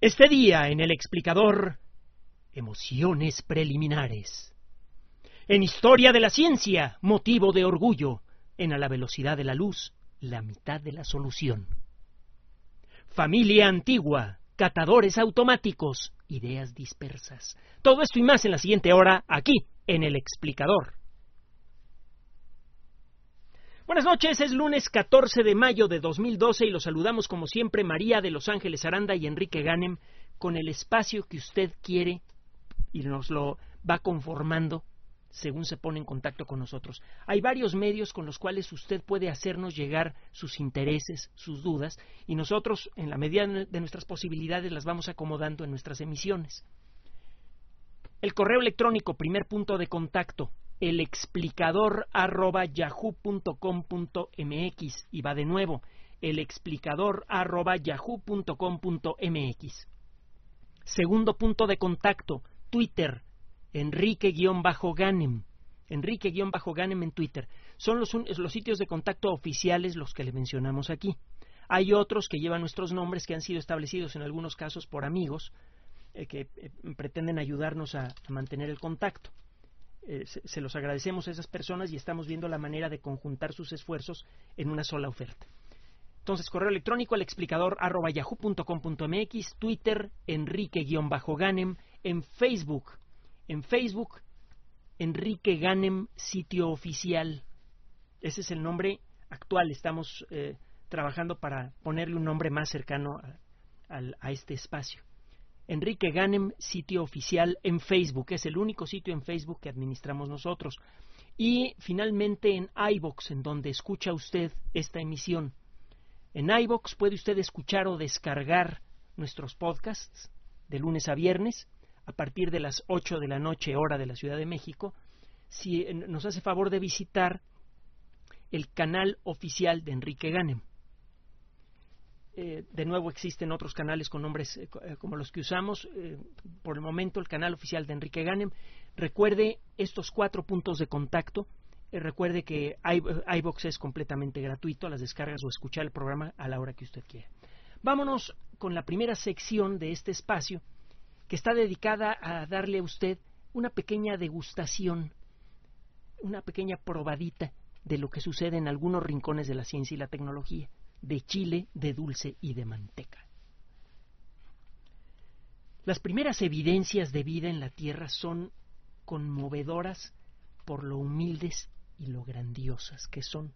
Este día en el explicador, emociones preliminares. En historia de la ciencia, motivo de orgullo. En a la velocidad de la luz, la mitad de la solución. Familia antigua, catadores automáticos, ideas dispersas. Todo esto y más en la siguiente hora, aquí, en el explicador. Buenas noches, es lunes 14 de mayo de 2012 y los saludamos como siempre María de Los Ángeles Aranda y Enrique Ganem con el espacio que usted quiere y nos lo va conformando según se pone en contacto con nosotros. Hay varios medios con los cuales usted puede hacernos llegar sus intereses, sus dudas, y nosotros, en la medida de nuestras posibilidades, las vamos acomodando en nuestras emisiones. El correo electrónico, primer punto de contacto, el explicador arroba yahoo.com.mx y va de nuevo el explicador arroba yahoo.com.mx. Segundo punto de contacto, Twitter, Enrique-Ganem. Enrique-Ganem en Twitter. Son los, los sitios de contacto oficiales los que le mencionamos aquí. Hay otros que llevan nuestros nombres que han sido establecidos en algunos casos por amigos eh, que eh, pretenden ayudarnos a mantener el contacto. Eh, se, los agradecemos a esas personas y estamos viendo la manera de conjuntar sus esfuerzos en una sola oferta. Entonces, correo electrónico al explicador arroba yahoo.com.mx, Twitter, Enrique-Ganem, en Facebook, en Facebook, Enrique Ganem, sitio oficial. Ese es el nombre actual. Estamos eh, trabajando para ponerle un nombre más cercano a este espacio. Enrique Ganem, sitio oficial en Facebook. Es el único sitio en Facebook que administramos nosotros. Y finalmente en iBox, en donde escucha usted esta emisión. En iBox puede usted escuchar o descargar nuestros podcasts de lunes a viernes a partir de las 8 de la noche hora de la Ciudad de México. Si eh, nos hace favor de visitar el canal oficial de Enrique Ganem. Eh, de nuevo existen otros canales con nombres eh, eh, como los que usamos. por el momento el canal oficial de Enrique Ganem. Recuerde estos cuatro puntos de contacto. recuerde que iBox es completamente gratuito, las descargas o escuchar el programa a la hora que usted quiera. Vámonos con la primera sección de este espacio que está dedicada a darle a usted una pequeña degustación, una pequeña probadita de lo que sucede en algunos rincones de la ciencia y la tecnología de chile, de dulce y de manteca. Las primeras evidencias de vida en la Tierra son conmovedoras por lo humildes y lo grandiosas que son.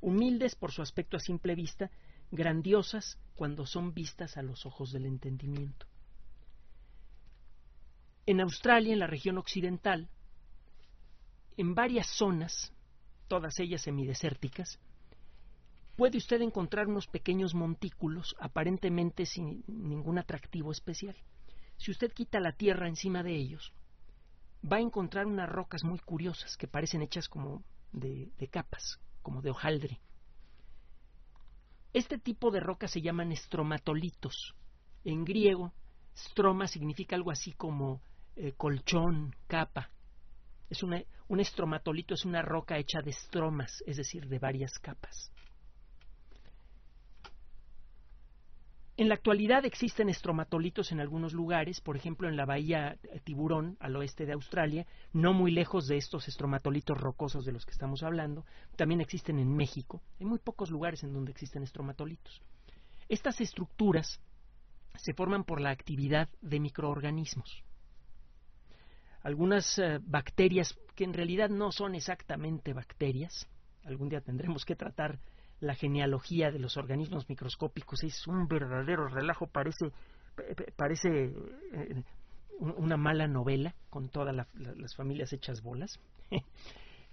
Humildes por su aspecto a simple vista, grandiosas cuando son vistas a los ojos del entendimiento. En Australia, en la región occidental, en varias zonas, todas ellas semidesérticas, puede usted encontrar unos pequeños montículos aparentemente sin ningún atractivo especial. Si usted quita la tierra encima de ellos, va a encontrar unas rocas muy curiosas que parecen hechas como de, capas, como de hojaldre. Este tipo de rocas se llaman estromatolitos. En griego, stroma significa algo así como eh, colchón, capa. Es un estromatolito es una roca hecha de estromas, es decir, de varias capas. En la actualidad existen estromatolitos en algunos lugares, por ejemplo en la bahía Tiburón, al oeste de Australia, no muy lejos de estos estromatolitos rocosos de los que estamos hablando. También existen en México. Hay muy pocos lugares en donde existen estromatolitos. Estas estructuras se forman por la actividad de microorganismos. Algunas eh, bacterias que en realidad no son exactamente bacterias, algún día tendremos que tratar la genealogía de los organismos microscópicos es un verdadero relajo, parece, parece eh, una mala novela con todas las familias hechas bolas.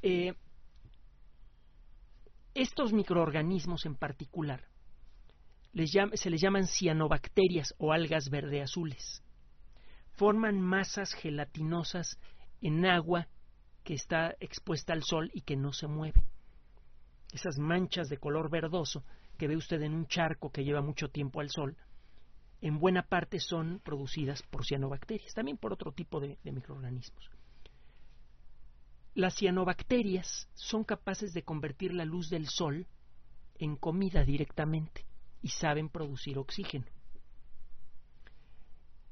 Eh, estos microorganismos en particular se les llaman cianobacterias o algas verde azules. Forman masas gelatinosas en agua que está expuesta al sol y que no se mueve esas manchas de color verdoso que ve usted en un charco que lleva mucho tiempo al sol, en buena parte son producidas por cianobacterias, también por otro tipo de, microorganismos. Las cianobacterias son capaces de convertir la luz del sol en comida directamente y saben producir oxígeno.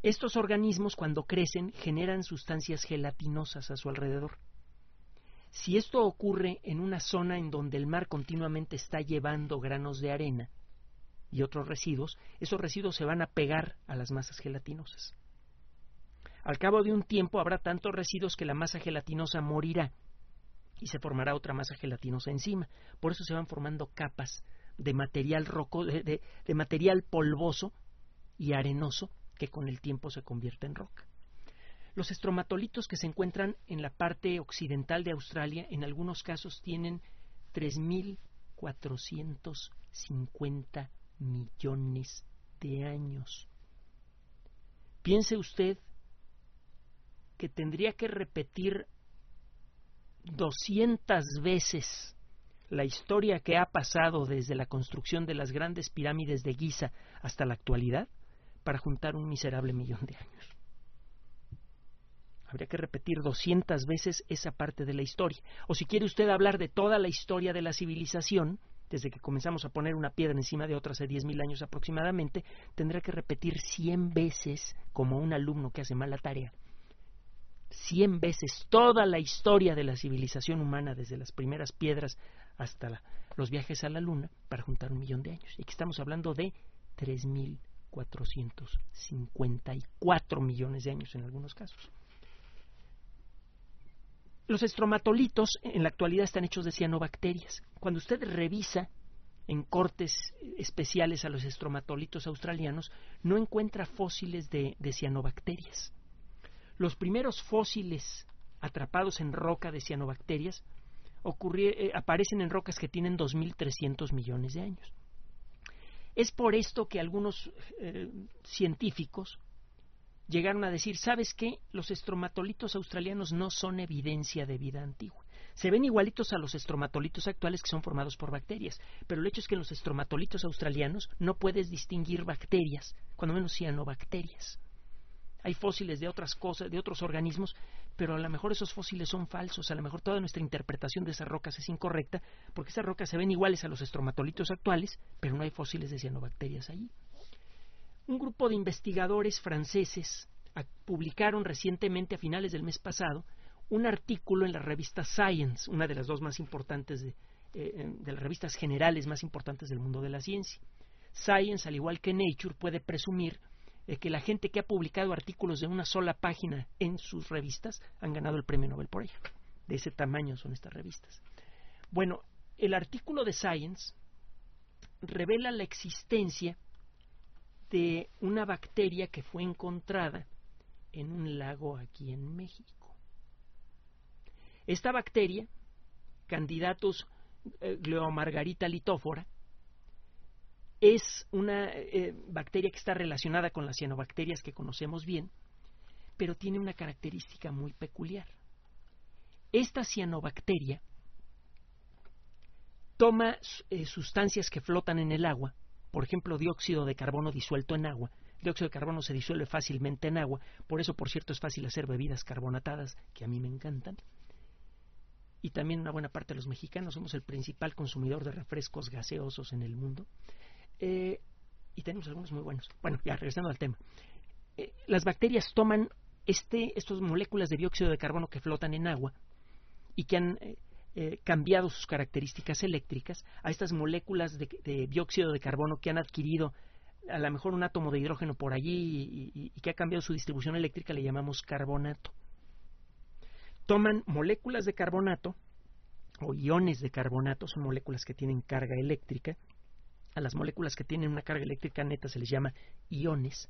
Estos organismos cuando crecen generan sustancias gelatinosas a su alrededor. Si esto ocurre en una zona en donde el mar continuamente está llevando granos de arena y otros residuos, esos residuos se van a pegar a las masas gelatinosas. Al cabo de un tiempo habrá tantos residuos que la masa gelatinosa morirá y se formará otra masa gelatinosa encima. Por eso se van formando capas de material roco, de, material polvoso y arenoso que con el tiempo se convierte en roca. Los estromatolitos que se encuentran en la parte occidental de Australia en algunos casos tienen 3.450 millones de años. Piense usted que tendría que repetir 200 veces la historia que ha pasado desde la construcción de las grandes pirámides de Giza hasta la actualidad para juntar un miserable millón de años. Habría que repetir 200 veces esa parte de la historia. O si quiere usted hablar de toda la historia de la civilización, desde que comenzamos a poner una piedra encima de otra hace 10.000 años aproximadamente, tendrá que repetir 100 veces como un alumno que hace mala tarea cien veces toda la historia de la civilización humana, desde las primeras piedras hasta los viajes a la Luna, para juntar un millón de años. Y aquí estamos hablando de 3.454 millones de años en algunos casos. Los estromatolitos en la actualidad están hechos de cianobacterias. Cuando usted revisa en cortes especiales a los estromatolitos australianos, no encuentra fósiles de cianobacterias los primeros fósiles atrapados en roca de cianobacterias eh, aparecen en rocas que tienen 2.300 millones de años. Es por esto que algunos eh, científicos llegaron a decir, ¿sabes qué? Los estromatolitos australianos no son evidencia de vida antigua. Se ven igualitos a los estromatolitos actuales que son formados por bacterias, pero el hecho es que en los estromatolitos australianos no puedes distinguir bacterias, cuando menos cianobacterias hay fósiles de otras cosas, de otros organismos, pero a lo mejor esos fósiles son falsos, a lo mejor toda nuestra interpretación de esas rocas es incorrecta, porque esas rocas se ven iguales a los estromatolitos actuales, pero no hay fósiles de cianobacterias allí. Un grupo de investigadores franceses publicaron recientemente, a finales del mes pasado, un artículo en la revista Science, una de las dos más importantes de, eh, de las revistas generales más importantes del mundo de la ciencia. Science, al igual que Nature, puede presumir que la gente que ha publicado artículos de una sola página en sus revistas han ganado el premio Nobel por ello. De ese tamaño son estas revistas. Bueno, el artículo de Science revela la existencia de una bacteria que fue encontrada en un lago aquí en México. Esta bacteria, Candidatus eh, litófora, es una eh, bacteria que está relacionada con las cianobacterias que conocemos bien, pero tiene una característica muy peculiar. Esta cianobacteria toma eh, sustancias que flotan en el agua, por ejemplo, dióxido de carbono disuelto en agua. Dióxido de carbono se disuelve fácilmente en agua, por eso, por cierto, es fácil hacer bebidas carbonatadas, que a mí me encantan. Y también una buena parte de los mexicanos somos el principal consumidor de refrescos gaseosos en el mundo. Eh, y tenemos algunos muy buenos. Bueno, ya regresando al tema. Eh, las bacterias toman este, estas moléculas de dióxido de carbono que flotan en agua y que han eh, cambiado sus características eléctricas a estas moléculas de, dióxido de carbono que han adquirido a lo mejor un átomo de hidrógeno por allí y, que ha cambiado su distribución eléctrica, le llamamos carbonato. Toman moléculas de carbonato o iones de carbonato, son moléculas que tienen carga eléctrica, a las moléculas que tienen una carga eléctrica neta se les llama iones.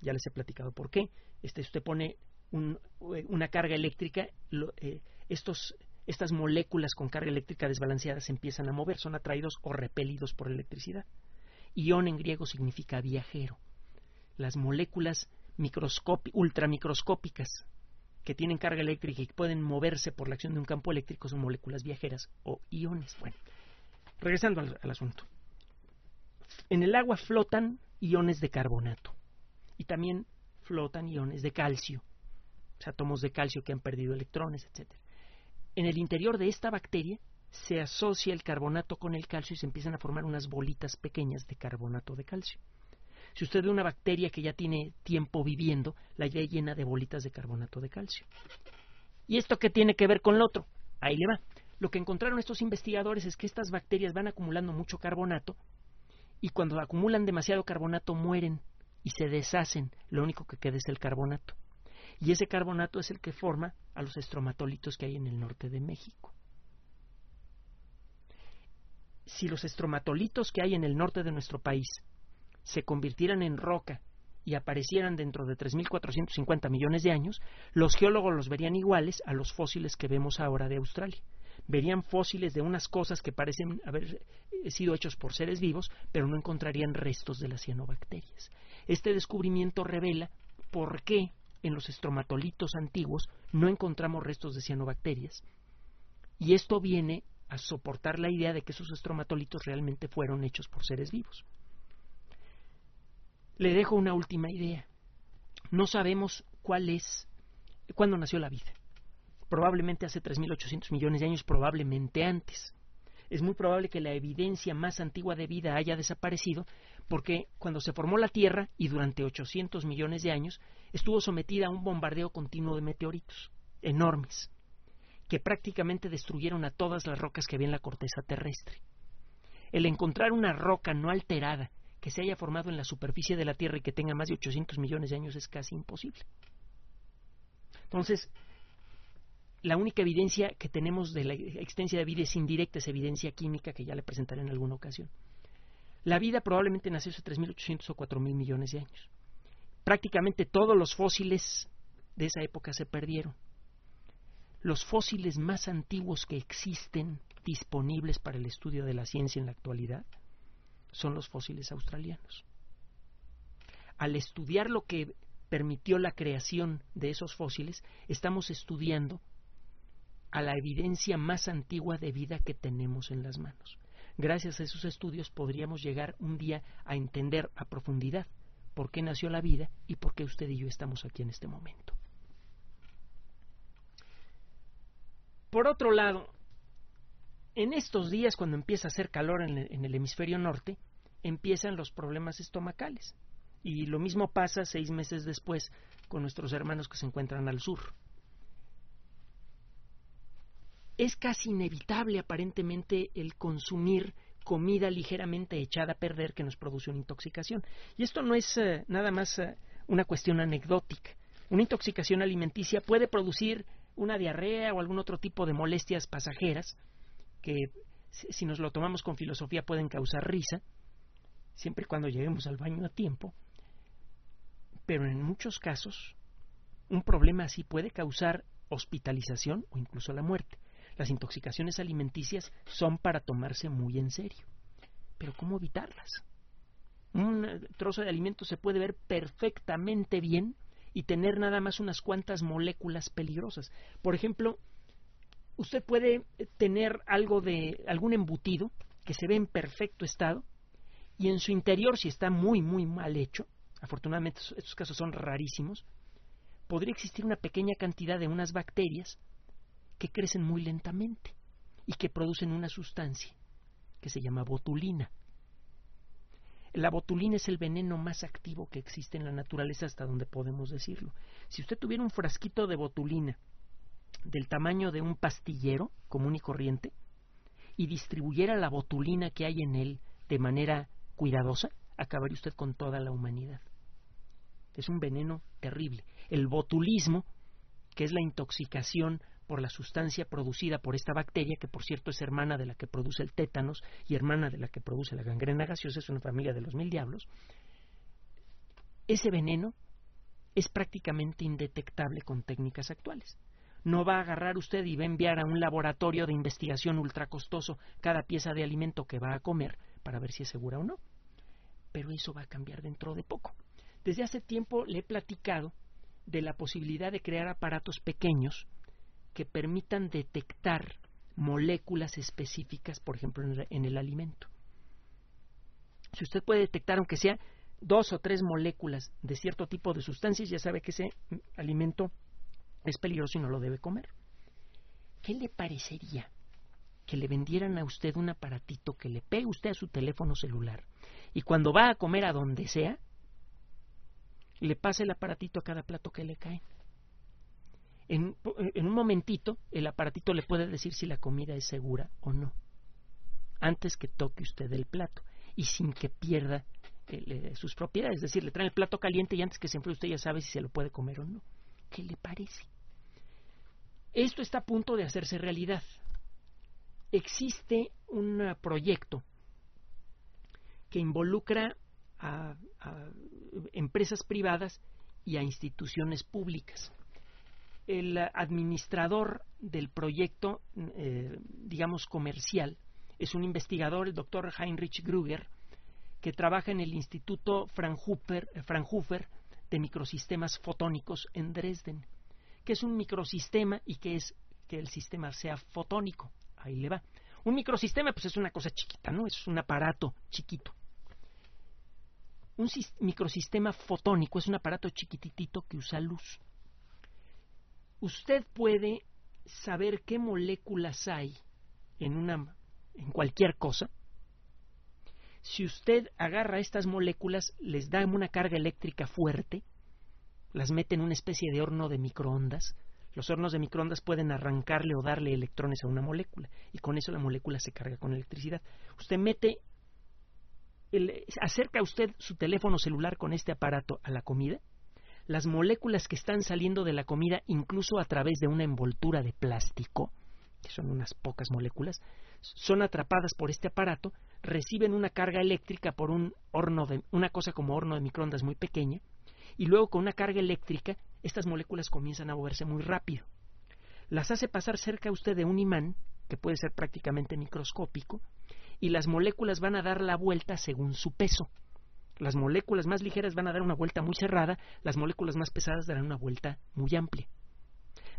Ya les he platicado por qué. Este, usted pone una carga eléctrica, eh, estos, estas moléculas con carga eléctrica desbalanceada se empiezan a mover, son atraídos o repelidos por electricidad. Ion en griego significa viajero. Las moléculas ultramicroscópicas que tienen carga eléctrica y que pueden moverse por la acción de un campo eléctrico son moléculas viajeras o iones. Bueno, regresando al asunto. En el agua flotan iones de carbonato y también flotan iones de calcio, átomos de calcio que han perdido electrones, etc. En el interior de esta bacteria se asocia el carbonato con el calcio y se empiezan a formar unas bolitas pequeñas de carbonato de calcio. Si usted ve una bacteria que ya tiene tiempo viviendo, la ve llena de bolitas de carbonato de calcio. ¿Y esto qué tiene que ver con lo otro? Ahí le va. Lo que encontraron estos investigadores es que estas bacterias van acumulando mucho carbonato y cuando acumulan demasiado carbonato mueren y se deshacen. Lo único que queda es el carbonato. Y ese carbonato es el que forma a los estromatolitos que hay en el norte de México. Si los estromatolitos que hay en el norte de nuestro país se convirtieran en roca y aparecieran dentro de 3.450 millones de años, los geólogos los verían iguales a los fósiles que vemos ahora de Australia. Verían fósiles de unas cosas que parecen haber sido hechos por seres vivos, pero no encontrarían restos de las cianobacterias. Este descubrimiento revela por qué en los estromatolitos antiguos no encontramos restos de cianobacterias. Y esto viene a soportar la idea de que esos estromatolitos realmente fueron hechos por seres vivos. Le dejo una última idea. No sabemos cuál es, cuándo nació la vida. Probablemente hace 3.800 millones de años, probablemente antes. Es muy probable que la evidencia más antigua de vida haya desaparecido porque cuando se formó la Tierra y durante 800 millones de años estuvo sometida a un bombardeo continuo de meteoritos enormes que prácticamente destruyeron a todas las rocas que había en la corteza terrestre. El encontrar una roca no alterada que se haya formado en la superficie de la Tierra y que tenga más de 800 millones de años es casi imposible. Entonces, la única evidencia que tenemos de la existencia de vida es indirecta, es evidencia química que ya le presentaré en alguna ocasión. La vida probablemente nació hace 3.800 o 4.000 millones de años. Prácticamente todos los fósiles de esa época se perdieron. Los fósiles más antiguos que existen disponibles para el estudio de la ciencia en la actualidad son los fósiles australianos. Al estudiar lo que permitió la creación de esos fósiles, estamos estudiando a la evidencia más antigua de vida que tenemos en las manos. Gracias a esos estudios podríamos llegar un día a entender a profundidad por qué nació la vida y por qué usted y yo estamos aquí en este momento. Por otro lado, en estos días, cuando empieza a hacer calor en el, hemisferio norte, empiezan los problemas estomacales. Y lo mismo pasa seis meses después con nuestros hermanos que se encuentran al sur. Es casi inevitable aparentemente el consumir comida ligeramente echada a perder que nos produce una intoxicación. Y esto no es eh, nada más eh, una cuestión anecdótica. Una intoxicación alimenticia puede producir una diarrea o algún otro tipo de molestias pasajeras que si nos lo tomamos con filosofía pueden causar risa, siempre y cuando lleguemos al baño a tiempo, pero en muchos casos un problema así puede causar hospitalización o incluso la muerte. Las intoxicaciones alimenticias son para tomarse muy en serio. Pero ¿cómo evitarlas? Un trozo de alimento se puede ver perfectamente bien y tener nada más unas cuantas moléculas peligrosas. Por ejemplo, usted puede tener algo de algún embutido que se ve en perfecto estado y en su interior, si está muy, muy mal hecho, afortunadamente estos casos son rarísimos, podría existir una pequeña cantidad de unas bacterias que crecen muy lentamente y que producen una sustancia que se llama botulina. La botulina es el veneno más activo que existe en la naturaleza hasta donde podemos decirlo. Si usted tuviera un frasquito de botulina del tamaño de un pastillero común y corriente y distribuyera la botulina que hay en él de manera cuidadosa, acabaría usted con toda la humanidad. Es un veneno terrible. El botulismo, que es la intoxicación por la sustancia producida por esta bacteria, que por cierto es hermana de la que produce el tétanos y hermana de la que produce la gangrena gaseosa, es una familia de los mil diablos, ese veneno es prácticamente indetectable con técnicas actuales. No va a agarrar usted y va a enviar a un laboratorio de investigación ultra costoso cada pieza de alimento que va a comer para ver si es segura o no. Pero eso va a cambiar dentro de poco. Desde hace tiempo le he platicado de la posibilidad de crear aparatos pequeños que permitan detectar moléculas específicas, por ejemplo, en el, alimento. Si usted puede detectar, aunque sea dos o tres moléculas de cierto tipo de sustancias, ya sabe que ese alimento es peligroso y no lo debe comer. ¿Qué le parecería que le vendieran a usted un aparatito que le pegue usted a su teléfono celular y cuando va a comer a donde sea, le pasa el aparatito a cada plato que le cae. En, un momentito, el aparatito le puede decir si la comida es segura o no, antes que toque usted el plato y sin que pierda eh, sus propiedades. Es decir, le traen el plato caliente y antes que se enfríe usted ya sabe si se lo puede comer o no. ¿Qué le parece? Esto está a punto de hacerse realidad. Existe un proyecto que involucra a, empresas privadas y a instituciones públicas. El administrador del proyecto, eh, digamos, comercial, es un investigador, el doctor Heinrich Gruger, que trabaja en el Instituto Fraunhofer, Fraunhofer de Microsistemas Fotónicos en Dresden, que es un microsistema y que es que el sistema sea fotónico. Ahí le va. Un microsistema pues es una cosa chiquita, ¿no? Es un aparato chiquito. Un microsistema fotónico es un aparato chiquititito que usa luz. Usted puede saber qué moléculas hay en una en cualquier cosa. Si usted agarra estas moléculas, les da una carga eléctrica fuerte, las mete en una especie de horno de microondas, los hornos de microondas pueden arrancarle o darle electrones a una molécula y con eso la molécula se carga con electricidad. Usted mete, el, acerca usted su teléfono celular con este aparato a la comida, las moléculas que están saliendo de la comida, incluso a través de una envoltura de plástico, que son unas pocas moléculas, son atrapadas por este aparato, reciben una carga eléctrica por un horno de una cosa como horno de microondas muy pequeña y luego con una carga eléctrica estas moléculas comienzan a moverse muy rápido. Las hace pasar cerca a usted de un imán, que puede ser prácticamente microscópico, y las moléculas van a dar la vuelta según su peso. Las moléculas más ligeras van a dar una vuelta muy cerrada, las moléculas más pesadas darán una vuelta muy amplia.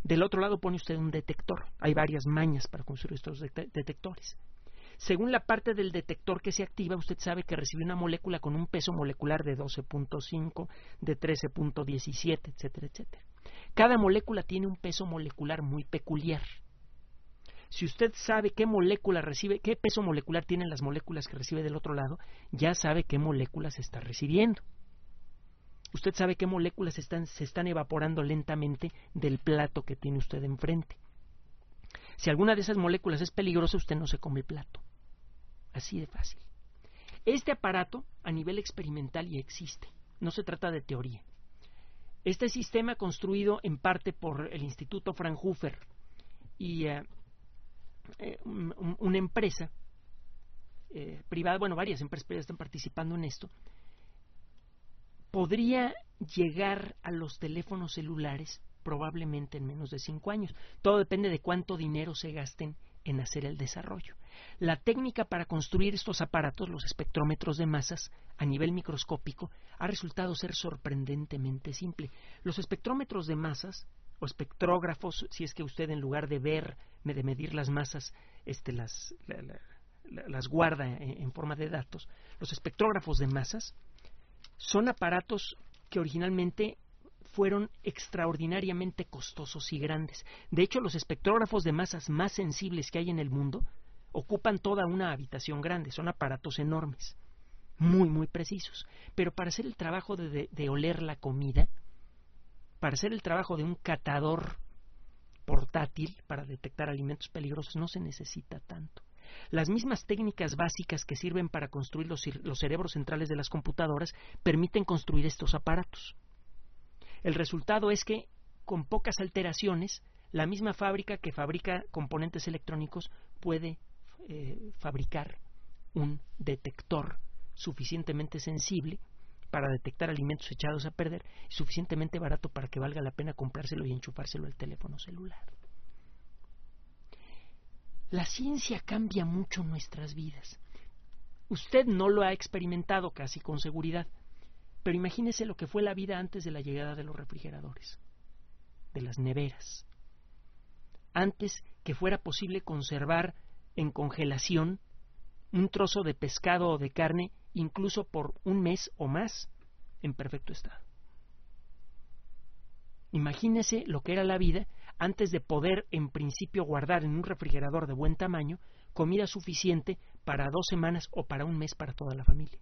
Del otro lado pone usted un detector. Hay varias mañas para construir estos detectores. Según la parte del detector que se activa, usted sabe que recibe una molécula con un peso molecular de 12.5, de 13.17, etcétera, etcétera. Cada molécula tiene un peso molecular muy peculiar. Si usted sabe qué molécula recibe, qué peso molecular tienen las moléculas que recibe del otro lado, ya sabe qué moléculas está recibiendo. Usted sabe qué moléculas se están evaporando lentamente del plato que tiene usted enfrente. Si alguna de esas moléculas es peligrosa, usted no se come el plato. Así de fácil. Este aparato a nivel experimental ya existe. No se trata de teoría. Este sistema construido en parte por el Instituto Fraunhofer y eh, una empresa eh, privada, bueno, varias empresas privadas están participando en esto, podría llegar a los teléfonos celulares probablemente en menos de cinco años. Todo depende de cuánto dinero se gasten en hacer el desarrollo. La técnica para construir estos aparatos, los espectrómetros de masas, a nivel microscópico, ha resultado ser sorprendentemente simple. Los espectrómetros de masas, o espectrógrafos, si es que usted en lugar de ver, de medir las masas, este, las, las guarda en forma de datos, los espectrógrafos de masas son aparatos que originalmente fueron extraordinariamente costosos y grandes. De hecho, los espectrógrafos de masas más sensibles que hay en el mundo ocupan toda una habitación grande, son aparatos enormes, muy, muy precisos. Pero para hacer el trabajo de, de oler la comida, para hacer el trabajo de un catador portátil para detectar alimentos peligrosos no se necesita tanto. Las mismas técnicas básicas que sirven para construir los, cerebros centrales de las computadoras permiten construir estos aparatos. El resultado es que, con pocas alteraciones, la misma fábrica que fabrica componentes electrónicos puede eh, fabricar un detector suficientemente sensible para detectar alimentos echados a perder y suficientemente barato para que valga la pena comprárselo y enchufárselo al teléfono celular. La ciencia cambia mucho nuestras vidas. Usted no lo ha experimentado casi con seguridad, pero imagínese lo que fue la vida antes de la llegada de los refrigeradores, de las neveras. Antes que fuera posible conservar en congelación un trozo de pescado o de carne incluso por un mes o más en perfecto estado. Imagínese lo que era la vida antes de poder en principio guardar en un refrigerador de buen tamaño comida suficiente para dos semanas o para un mes para toda la familia.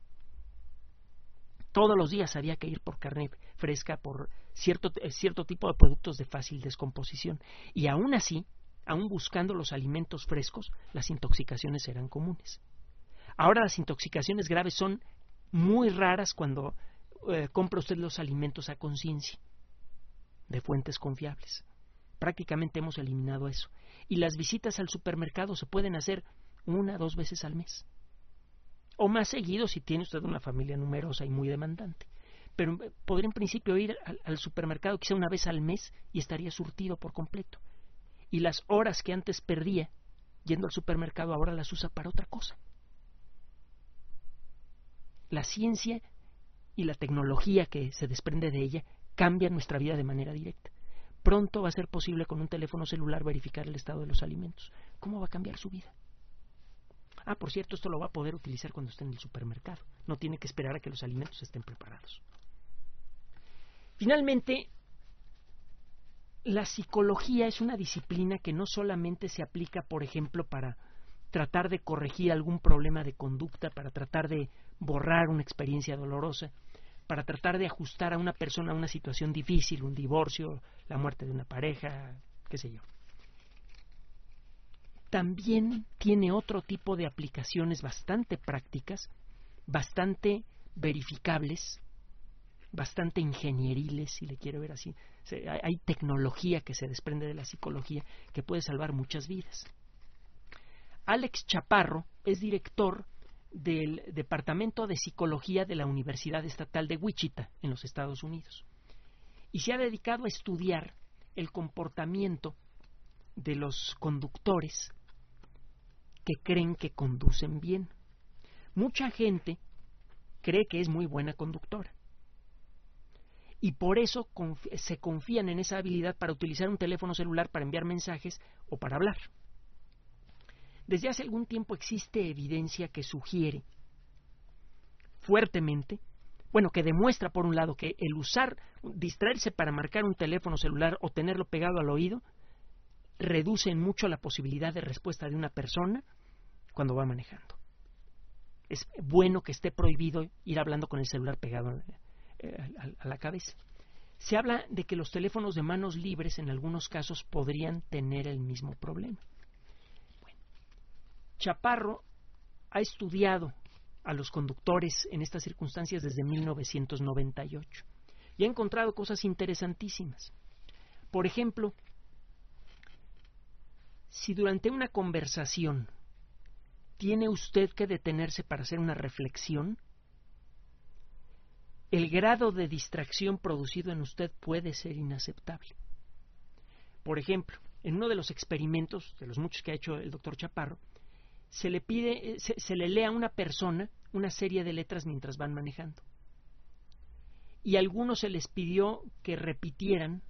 Todos los días había que ir por carne fresca, por cierto, eh, cierto tipo de productos de fácil descomposición. Y aún así, aún buscando los alimentos frescos, las intoxicaciones eran comunes. Ahora las intoxicaciones graves son muy raras cuando eh, compra usted los alimentos a conciencia, de fuentes confiables. Prácticamente hemos eliminado eso. Y las visitas al supermercado se pueden hacer una, dos veces al mes o más seguido si tiene usted una familia numerosa y muy demandante. Pero eh, podría en principio ir al, supermercado quizá una vez al mes y estaría surtido por completo. Y las horas que antes perdía yendo al supermercado ahora las usa para otra cosa. La ciencia y la tecnología que se desprende de ella cambian nuestra vida de manera directa. Pronto va a ser posible con un teléfono celular verificar el estado de los alimentos. ¿Cómo va a cambiar su vida? Ah, por cierto, esto lo va a poder utilizar cuando esté en el supermercado. No tiene que esperar a que los alimentos estén preparados. Finalmente, la psicología es una disciplina que no solamente se aplica, por ejemplo, para tratar de corregir algún problema de conducta, para tratar de borrar una experiencia dolorosa, para tratar de ajustar a una persona a una situación difícil, un divorcio, la muerte de una pareja, qué sé yo también tiene otro tipo de aplicaciones bastante prácticas, bastante verificables, bastante ingenieriles, si le quiero ver así. Hay tecnología que se desprende de la psicología que puede salvar muchas vidas. Alex Chaparro es director del Departamento de Psicología de la Universidad Estatal de Wichita, en los Estados Unidos, y se ha dedicado a estudiar el comportamiento de los conductores que creen que conducen bien. Mucha gente cree que es muy buena conductora. Y por eso se confían en esa habilidad para utilizar un teléfono celular para enviar mensajes o para hablar. Desde hace algún tiempo existe evidencia que sugiere fuertemente, bueno, que demuestra por un lado que el usar, distraerse para marcar un teléfono celular o tenerlo pegado al oído, reducen mucho la posibilidad de respuesta de una persona cuando va manejando. Es bueno que esté prohibido ir hablando con el celular pegado eh, a, la cabeza. Se habla de que los teléfonos de manos libres en algunos casos podrían tener el mismo problema. Chaparro ha estudiado a los conductores en estas circunstancias desde 1998 y ha encontrado cosas interesantísimas. Por ejemplo, si durante una conversación tiene usted que detenerse para hacer una reflexión, el grado de distracción producido en usted puede ser inaceptable. Por ejemplo, en uno de los experimentos, de los muchos que ha hecho el doctor Chaparro, se le pide, se, se le lee a una persona una serie de letras mientras van manejando. Y a algunos se les pidió que repitieran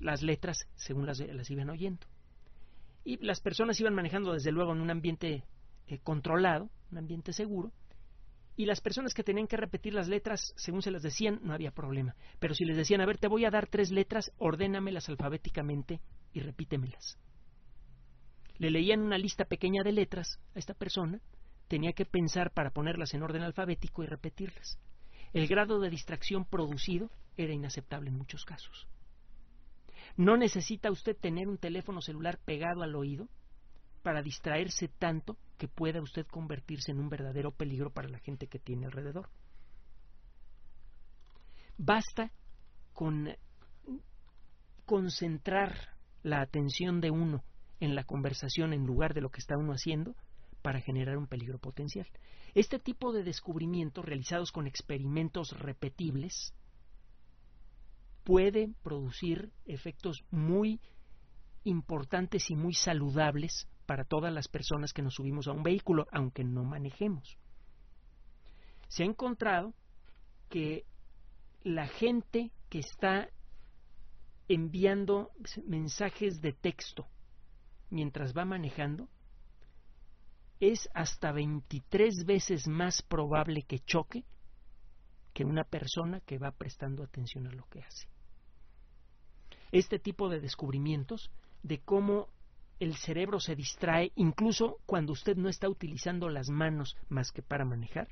las letras según las, las iban oyendo y las personas iban manejando desde luego en un ambiente eh, controlado, un ambiente seguro, y las personas que tenían que repetir las letras según se las decían no había problema. Pero si les decían, a ver, te voy a dar tres letras, ordénamelas alfabéticamente y repítemelas. Le leían una lista pequeña de letras a esta persona, tenía que pensar para ponerlas en orden alfabético y repetirlas. El grado de distracción producido era inaceptable en muchos casos. No necesita usted tener un teléfono celular pegado al oído para distraerse tanto que pueda usted convertirse en un verdadero peligro para la gente que tiene alrededor. Basta con concentrar la atención de uno en la conversación en lugar de lo que está uno haciendo para generar un peligro potencial. Este tipo de descubrimientos realizados con experimentos repetibles puede producir efectos muy importantes y muy saludables para todas las personas que nos subimos a un vehículo, aunque no manejemos. Se ha encontrado que la gente que está enviando mensajes de texto mientras va manejando es hasta 23 veces más probable que choque que una persona que va prestando atención a lo que hace este tipo de descubrimientos de cómo el cerebro se distrae incluso cuando usted no está utilizando las manos más que para manejar,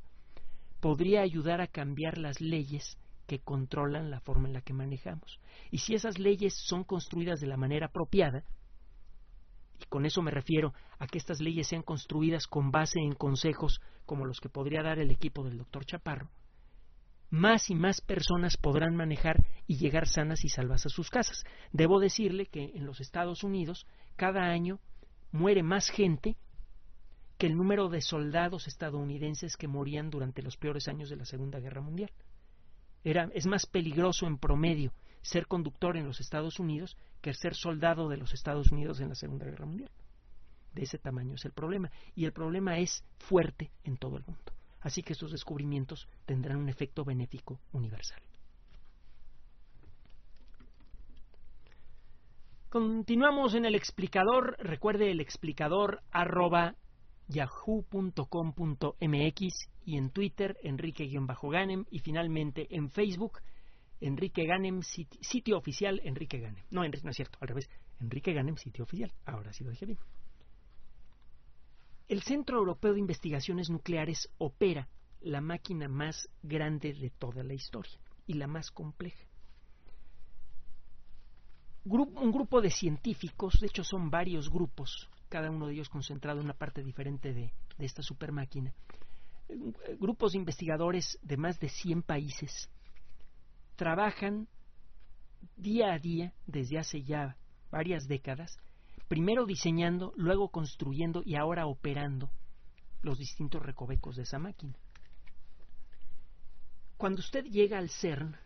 podría ayudar a cambiar las leyes que controlan la forma en la que manejamos. Y si esas leyes son construidas de la manera apropiada, con eso me refiero a que estas leyes sean construidas con base en consejos como los que podría dar el equipo del doctor Chaparro, más y más personas podrán manejar y llegar sanas y salvas a sus casas. Debo decirle que en los Estados Unidos cada año muere más gente que el número de soldados estadounidenses que morían durante los peores años de la Segunda Guerra Mundial. Era, es más peligroso en promedio ser conductor en los Estados Unidos que ser soldado de los Estados Unidos en la Segunda Guerra Mundial. De ese tamaño es el problema. Y el problema es fuerte en todo el mundo. Así que estos descubrimientos tendrán un efecto benéfico universal. Continuamos en el explicador. Recuerde el explicador arroba yahoo.com.mx y en Twitter Enrique-Ganem y finalmente en Facebook Enrique Ganem, sitio, oficial Enrique Ganem. No, no es cierto, al revés. Enrique Ganem, sitio oficial. Ahora sí lo dije bien. El Centro Europeo de Investigaciones Nucleares opera la máquina más grande de toda la historia y la más compleja. un grupo de científicos, de hecho son varios grupos, cada uno de ellos concentrado en una parte diferente de, de esta super máquina, grupos de investigadores de más de 100 países trabajan día a día desde hace ya varias décadas, primero diseñando, luego construyendo y ahora operando los distintos recovecos de esa máquina. Cuando usted llega al CERN,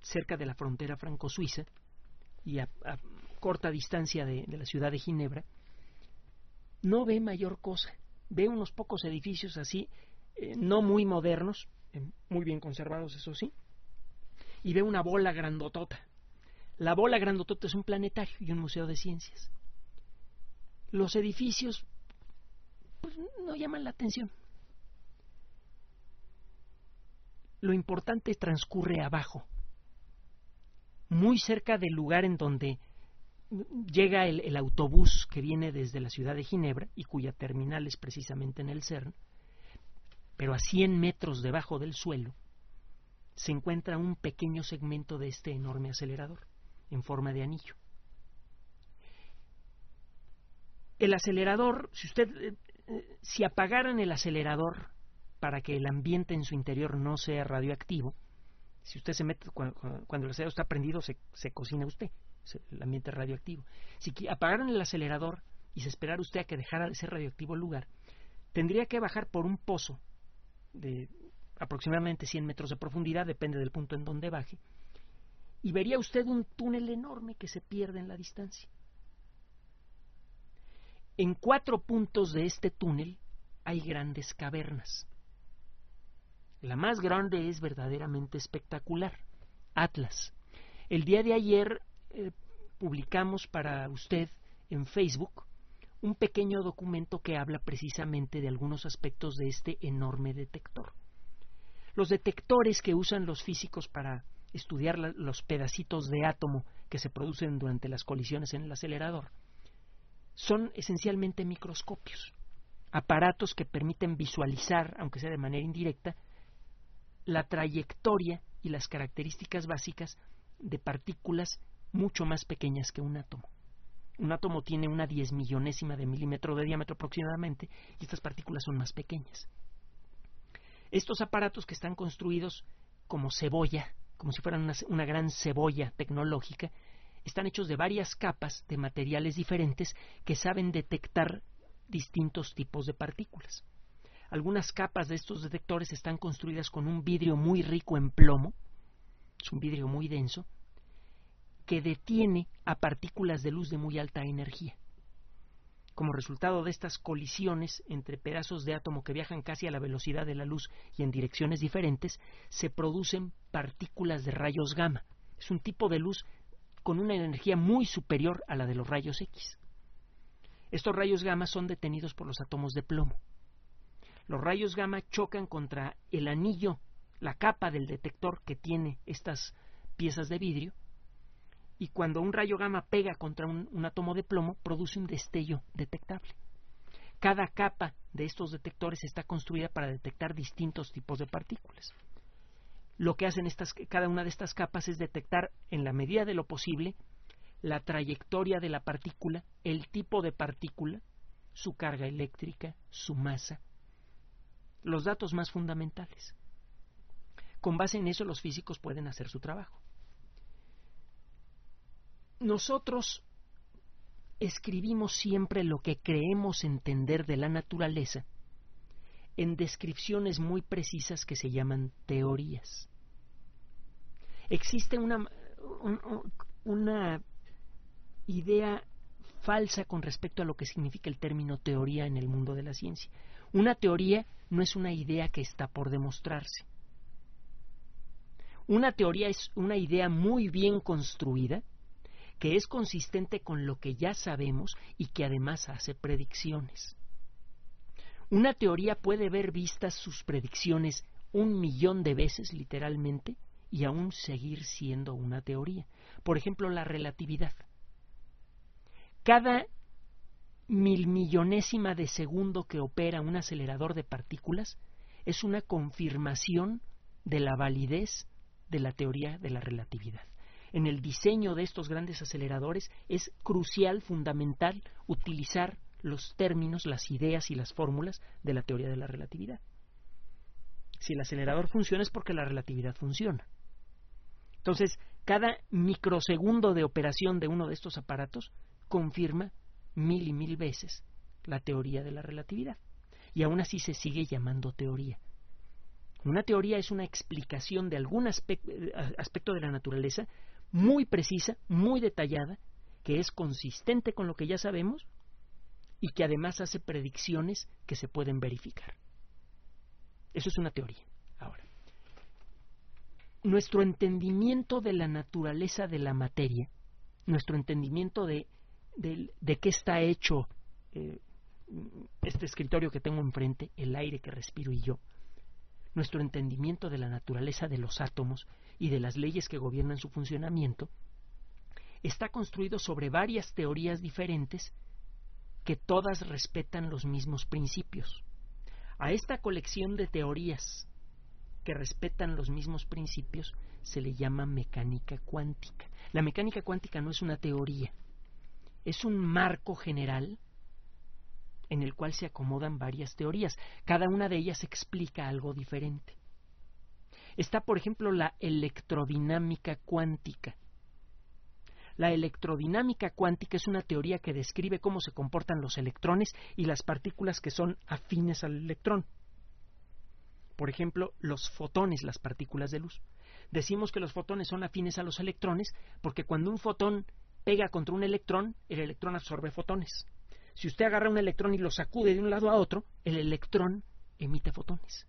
cerca de la frontera franco-suiza y a, corta distancia de, la ciudad de Ginebra, no ve mayor cosa. Ve unos pocos edificios así, eh, no muy modernos, eh, muy bien conservados, eso sí, y ve una bola grandotota. La bola grandotota es un planetario y un museo de ciencias. Los edificios pues, no llaman la atención. Lo importante transcurre abajo, muy cerca del lugar en donde llega el, el, autobús que viene desde la ciudad de Ginebra y cuya terminal es precisamente en el CERN, pero a 100 metros debajo del suelo se encuentra un pequeño segmento de este enorme acelerador en forma de anillo. El acelerador, si usted, eh, eh, si apagaran el acelerador para que el ambiente en su interior no sea radioactivo, si usted se mete cuando, el acelerador está prendido se, se cocina usted, el ambiente radioactivo. Si apagaran el acelerador y se esperara usted a que dejara de ser radioactivo el lugar, tendría que bajar por un pozo de aproximadamente 100 metros de profundidad, depende del punto en donde baje, y vería usted un túnel enorme que se pierde en la distancia. En cuatro puntos de este túnel hay grandes cavernas. La más grande es verdaderamente espectacular, Atlas. El día de ayer eh, publicamos para usted en Facebook un pequeño documento que habla precisamente de algunos aspectos de este enorme detector. Los detectores que usan los físicos para estudiar los pedacitos de átomo que se producen durante las colisiones en el acelerador son esencialmente microscopios, aparatos que permiten visualizar, aunque sea de manera indirecta, la trayectoria y las características básicas de partículas mucho más pequeñas que un átomo. Un átomo tiene una diez millonésima de milímetro de diámetro aproximadamente y estas partículas son más pequeñas. Estos aparatos que están construidos como cebolla, como si fueran una, gran cebolla tecnológica, están hechos de varias capas de materiales diferentes que saben detectar distintos tipos de partículas. Algunas capas de estos detectores están construidas con un vidrio muy rico en plomo, es un vidrio muy denso, que detiene a partículas de luz de muy alta energía como resultado de estas colisiones entre pedazos de átomo que viajan casi a la velocidad de la luz y en direcciones diferentes, se producen partículas de rayos gamma. Es un tipo de luz con una energía muy superior a la de los rayos X. Estos rayos gamma son detenidos por los átomos de plomo. Los rayos gamma chocan contra el anillo, la capa del detector que tiene estas piezas de vidrio, y cuando un rayo gamma pega contra un, átomo de plomo produce un destello detectable. Cada capa de estos detectores está construida para detectar distintos tipos de partículas. Lo que hacen estas, cada una de estas capas es detectar, en la medida de lo posible, la trayectoria de la partícula, el tipo de partícula, su carga eléctrica, su masa, los datos más fundamentales. Con base en eso los físicos pueden hacer su trabajo. Nosotros escribimos siempre lo que creemos entender de la naturaleza en descripciones muy precisas que se llaman teorías. Existe una, una idea falsa con respecto a lo que significa el término teoría en el mundo de la ciencia. Una teoría no es una idea que está por demostrarse. Una teoría es una idea muy bien construida que es consistente con lo que ya sabemos y que además hace predicciones. Una teoría puede ver vistas sus predicciones un millón de veces literalmente y aún seguir siendo una teoría. Por ejemplo, la relatividad. Cada milmillonésima de segundo que opera un acelerador de partículas es una confirmación de la validez de la teoría de la relatividad. En el diseño de estos grandes aceleradores es crucial, fundamental, utilizar los términos, las ideas y las fórmulas de la teoría de la relatividad. Si el acelerador funciona es porque la relatividad funciona. Entonces, cada microsegundo de operación de uno de estos aparatos confirma mil y mil veces la teoría de la relatividad. Y aún así se sigue llamando teoría. Una teoría es una explicación de algún eh, aspecto de la naturaleza muy precisa, muy detallada, que es consistente con lo que ya sabemos y que además hace predicciones que se pueden verificar. Eso es una teoría. Ahora, nuestro entendimiento de la naturaleza de la materia, nuestro entendimiento de de, qué está hecho eh, este escritorio que tengo enfrente, el aire que respiro y yo, nuestro entendimiento de la naturaleza de los átomos y de las leyes que gobiernan su funcionamiento, está construido sobre varias teorías diferentes que todas respetan los mismos principios. A esta colección de teorías que respetan los mismos principios se le llama mecánica cuántica. La mecánica cuántica no es una teoría, es un marco general en el cual se acomodan varias teorías. Cada una de ellas explica algo diferente. Está, por ejemplo, la electrodinámica cuántica. La electrodinámica cuántica es una teoría que describe cómo se comportan los electrones y las partículas que son afines al electrón. Por ejemplo, los fotones, las partículas de luz. Decimos que los fotones son afines a los electrones porque cuando un fotón pega contra un electrón, el electrón absorbe fotones. Si usted agarra un electrón y lo sacude de un lado a otro, el electrón emite fotones.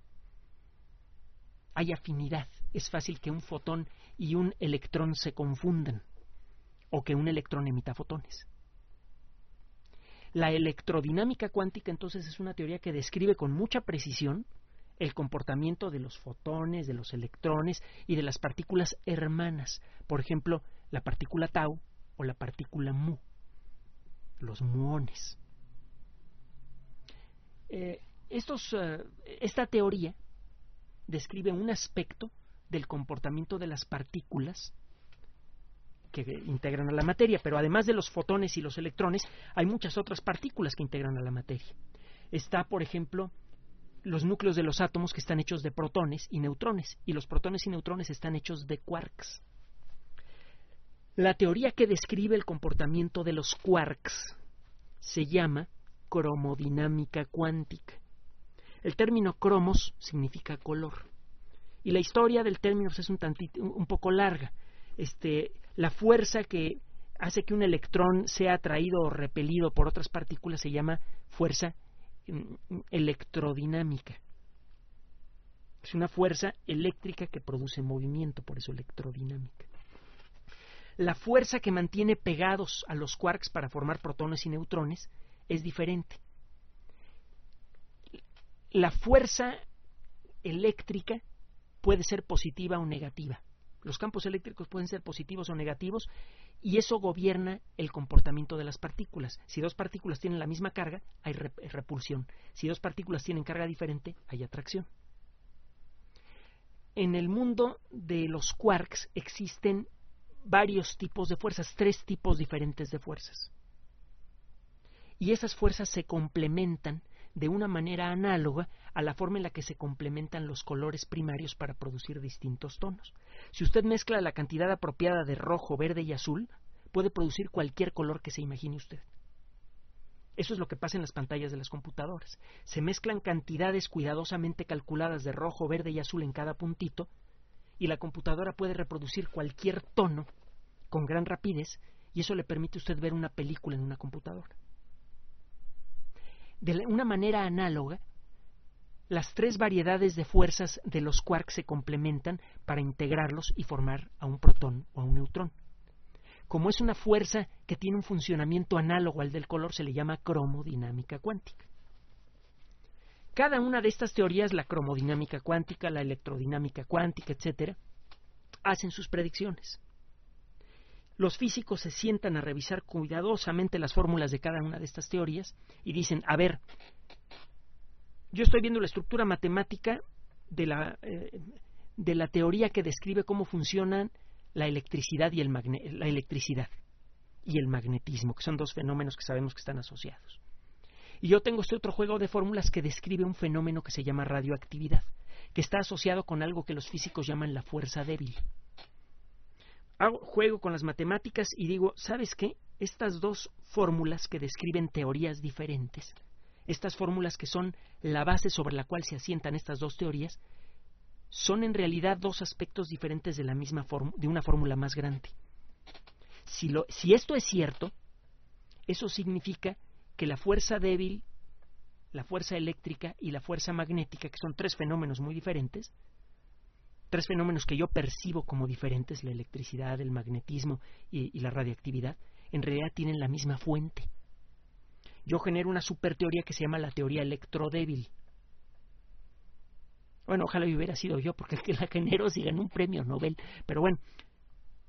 Hay afinidad. Es fácil que un fotón y un electrón se confundan o que un electrón emita fotones. La electrodinámica cuántica entonces es una teoría que describe con mucha precisión el comportamiento de los fotones, de los electrones y de las partículas hermanas. Por ejemplo, la partícula tau o la partícula mu, los muones. Eh, eh, esta teoría describe un aspecto del comportamiento de las partículas que integran a la materia, pero además de los fotones y los electrones, hay muchas otras partículas que integran a la materia. Está, por ejemplo, los núcleos de los átomos que están hechos de protones y neutrones, y los protones y neutrones están hechos de quarks. La teoría que describe el comportamiento de los quarks se llama cromodinámica cuántica. El término cromos significa color. Y la historia del término es un, un poco larga. Este, la fuerza que hace que un electrón sea atraído o repelido por otras partículas se llama fuerza mm, electrodinámica. Es una fuerza eléctrica que produce movimiento, por eso electrodinámica la fuerza que mantiene pegados a los quarks para formar protones y neutrones es diferente. La fuerza eléctrica puede ser positiva o negativa. Los campos eléctricos pueden ser positivos o negativos y eso gobierna el comportamiento de las partículas. Si dos partículas tienen la misma carga, hay repulsión. Si dos partículas tienen carga diferente, hay atracción. En el mundo de los quarks existen varios tipos de fuerzas, tres tipos diferentes de fuerzas. Y esas fuerzas se complementan de una manera análoga a la forma en la que se complementan los colores primarios para producir distintos tonos. Si usted mezcla la cantidad apropiada de rojo, verde y azul, puede producir cualquier color que se imagine usted. Eso es lo que pasa en las pantallas de las computadoras. Se mezclan cantidades cuidadosamente calculadas de rojo, verde y azul en cada puntito, y la computadora puede reproducir cualquier tono con gran rapidez, y eso le permite a usted ver una película en una computadora. De una manera análoga, las tres variedades de fuerzas de los quarks se complementan para integrarlos y formar a un protón o a un neutrón. Como es una fuerza que tiene un funcionamiento análogo al del color, se le llama cromodinámica cuántica. Cada una de estas teorías, la cromodinámica cuántica, la electrodinámica cuántica, etc., hacen sus predicciones. Los físicos se sientan a revisar cuidadosamente las fórmulas de cada una de estas teorías y dicen, a ver, yo estoy viendo la estructura matemática de la, eh, de la teoría que describe cómo funcionan la electricidad y el la electricidad y el magnetismo, que son dos fenómenos que sabemos que están asociados. Y yo tengo este otro juego de fórmulas que describe un fenómeno que se llama radioactividad, que está asociado con algo que los físicos llaman la fuerza débil hago, juego con las matemáticas y digo, ¿sabes qué? Estas dos fórmulas que describen teorías diferentes, estas fórmulas que son la base sobre la cual se asientan estas dos teorías, son en realidad dos aspectos diferentes de la misma de una fórmula más grande. Si, si esto es cierto, eso significa que la fuerza débil, la fuerza eléctrica y la fuerza magnética, que son tres fenómenos muy diferentes, tres fenómenos que yo percibo como diferentes, la electricidad, el magnetismo y, la radiactividad, en realidad tienen la misma fuente. Yo genero una superteoría que se llama la teoría electrodébil. Bueno, ojalá hubiera sido yo, porque el que la genero si ganó un premio Nobel. Pero bueno,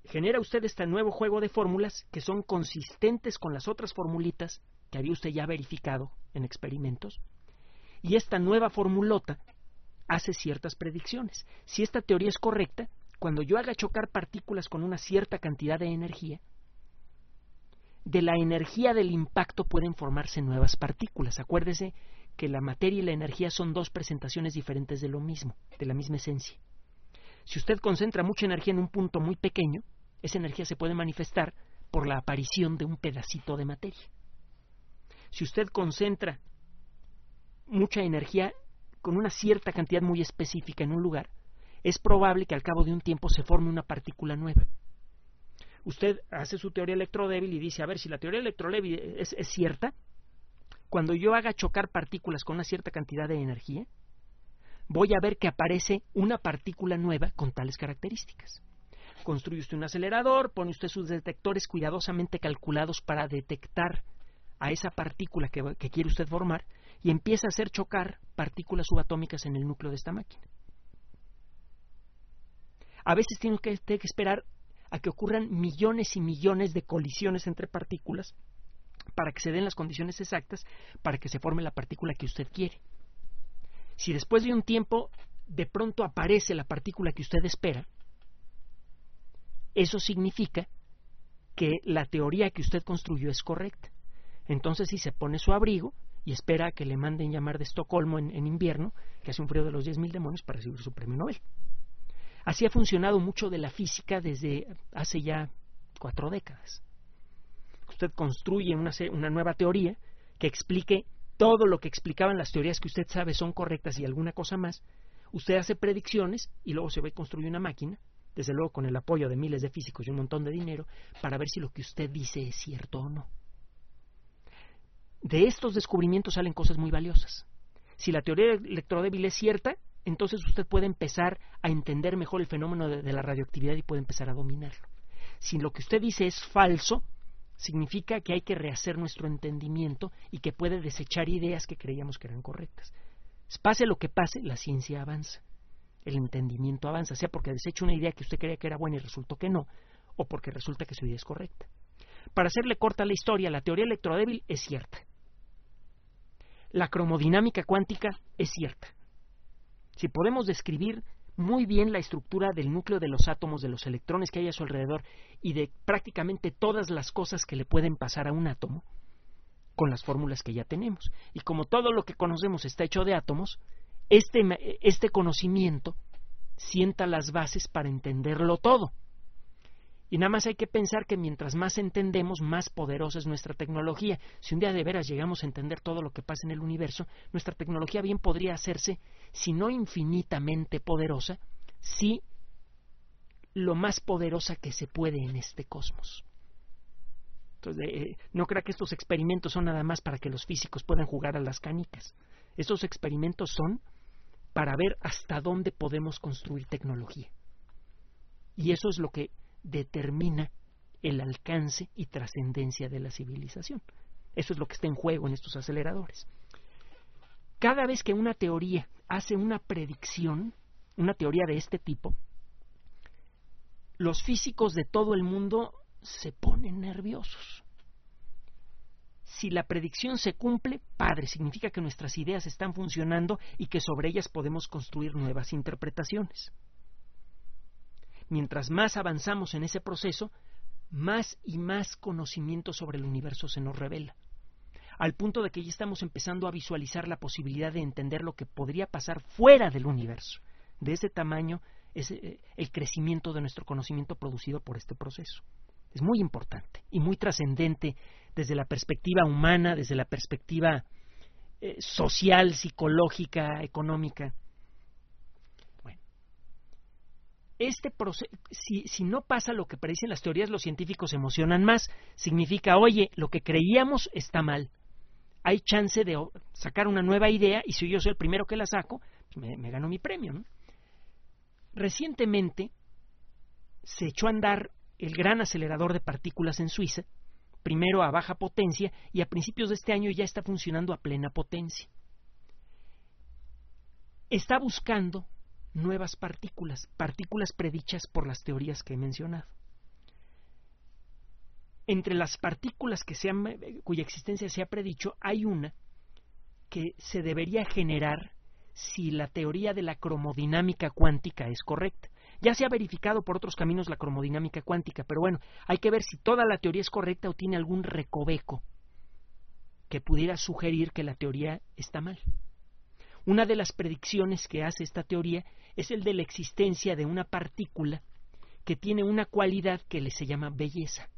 genera usted este nuevo juego de fórmulas que son consistentes con las otras formulitas había usted ya verificado en experimentos. Y esta nueva formulota hace ciertas predicciones. Si esta teoría es correcta, cuando yo haga chocar partículas con una cierta cantidad de energía, de la energía del impacto pueden formarse nuevas partículas. Acuérdese que la materia y la energía son dos presentaciones diferentes de lo mismo, de la misma esencia. Si usted concentra mucha energía en un punto muy pequeño, esa energía se puede manifestar por la aparición de un pedacito de materia. Si usted concentra mucha energía con una cierta cantidad muy específica en un lugar, es probable que al cabo de un tiempo se forme una partícula nueva. Usted hace su teoría electrodébil y dice, a ver, si la teoría electrodébil es, es cierta, cuando yo haga chocar partículas con una cierta cantidad de energía, voy a ver que aparece una partícula nueva con tales características. Construye usted un acelerador, pone usted sus detectores cuidadosamente calculados para detectar a esa partícula que, quiere usted formar y empieza a hacer chocar partículas subatómicas en el núcleo de esta máquina. A veces tiene que, que esperar a que ocurran millones y millones de colisiones entre partículas para que se den las condiciones exactas para que se forme la partícula que usted quiere. Si después de un tiempo de pronto aparece la partícula que usted espera, eso significa que la teoría que usted construyó es correcta. Entonces, si se pone su abrigo y espera a que le manden llamar de Estocolmo en, invierno, que hace un frío de los 10.000 demonios, para recibir su premio Nobel. Así ha funcionado mucho de la física desde hace ya cuatro décadas. Usted construye una, una nueva teoría que explique todo lo que explicaban las teorías que usted sabe son correctas y alguna cosa más. Usted hace predicciones y luego se va a construir una máquina, desde luego con el apoyo de miles de físicos y un montón de dinero, para ver si lo que usted dice es cierto o no de estos descubrimientos salen cosas muy valiosas. Si la teoría electrodébil es cierta, entonces usted puede empezar a entender mejor el fenómeno de, la radioactividad y puede empezar a dominarlo. Si lo que usted dice es falso, significa que hay que rehacer nuestro entendimiento y que puede desechar ideas que creíamos que eran correctas. Pase lo que pase, la ciencia avanza. el entendimiento avanza, sea porque desecha una idea que usted creía que era buena y resultó que no, o porque resulta que su idea es correcta. Para hacerle corta la historia, la teoría electrodébil es cierta. La cromodinámica cuántica es cierta. Si podemos describir muy bien la estructura del núcleo de los átomos, de los electrones que hay a su alrededor y de prácticamente todas las cosas que le pueden pasar a un átomo con las fórmulas que ya tenemos. Y como todo lo que conocemos está hecho de átomos, este, este conocimiento sienta las bases para entenderlo todo. Y nada más hay que pensar que mientras más entendemos, más poderosa es nuestra tecnología. Si un día de veras llegamos a entender todo lo que pasa en el universo, nuestra tecnología bien podría hacerse, si no infinitamente poderosa, sí lo más poderosa que se puede en este cosmos. Entonces, eh, no crea que estos experimentos son nada más para que los físicos puedan jugar a las canicas. Estos experimentos son para ver hasta dónde podemos construir tecnología. Y eso es lo que determina el alcance y trascendencia de la civilización. Eso es lo que está en juego en estos aceleradores. Cada vez que una teoría hace una predicción, una teoría de este tipo, los físicos de todo el mundo se ponen nerviosos. Si la predicción se cumple, padre, significa que nuestras ideas están funcionando y que sobre ellas podemos construir nuevas interpretaciones mientras más avanzamos en ese proceso, más y más conocimiento sobre el universo se nos revela, al punto de que ya estamos empezando a visualizar la posibilidad de entender lo que podría pasar fuera del universo. De ese tamaño es eh, el crecimiento de nuestro conocimiento producido por este proceso. Es muy importante y muy trascendente desde la perspectiva humana, desde la perspectiva eh, social, psicológica, económica. Este si, si no pasa lo que predicen las teorías, los científicos se emocionan más. Significa, oye, lo que creíamos está mal. Hay chance de sacar una nueva idea y si yo soy el primero que la saco, pues me, me gano mi premio. Recientemente se echó a andar el gran acelerador de partículas en Suiza, primero a baja potencia y a principios de este año ya está funcionando a plena potencia. Está buscando nuevas partículas, partículas predichas por las teorías que he mencionado. Entre las partículas que cuya existencia se ha predicho, hay una que se debería generar si la teoría de la cromodinámica cuántica es correcta. Ya se ha verificado por otros caminos la cromodinámica cuántica, pero bueno, hay que ver si toda la teoría es correcta o tiene algún recoveco que pudiera sugerir que la teoría está mal. Una de las predicciones que hace esta teoría es el de la existencia de una partícula que tiene una cualidad que le se llama belleza.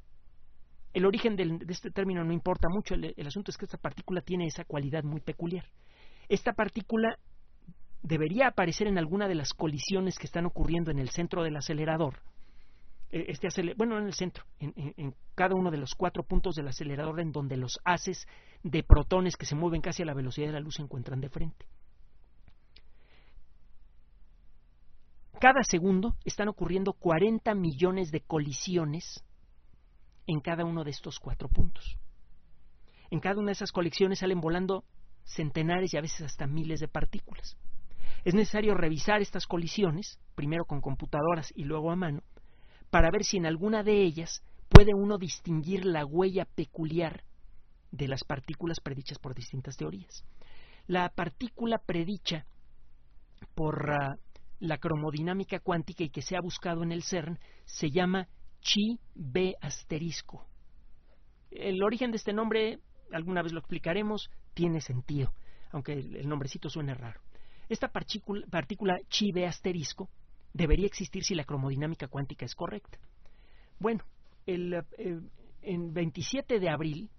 El origen de este término no importa mucho, el, asunto es que esta partícula tiene esa cualidad muy peculiar. Esta partícula debería aparecer en alguna de las colisiones que están ocurriendo en el centro del acelerador. E, este bueno, en el centro, en, en, cada uno de los cuatro puntos del acelerador en donde los haces de protones que se mueven casi a la velocidad de la luz se encuentran de frente. Cada segundo están ocurriendo 40 millones de colisiones en cada uno de estos cuatro puntos. En cada una de esas colisiones salen volando centenares y a veces hasta miles de partículas. Es necesario revisar estas colisiones, primero con computadoras y luego a mano, para ver si en alguna de ellas puede uno distinguir la huella peculiar de las partículas predichas por distintas teorías. La partícula predicha por uh, la cromodinámica cuántica y que se ha buscado en el CERN se llama chi b asterisco. El origen de este nombre, alguna vez lo explicaremos, tiene sentido, aunque el nombrecito suene raro. Esta partícula, chi b asterisco debería existir si la cromodinámica cuántica es correcta. Bueno, el, eh, en 27 de abril,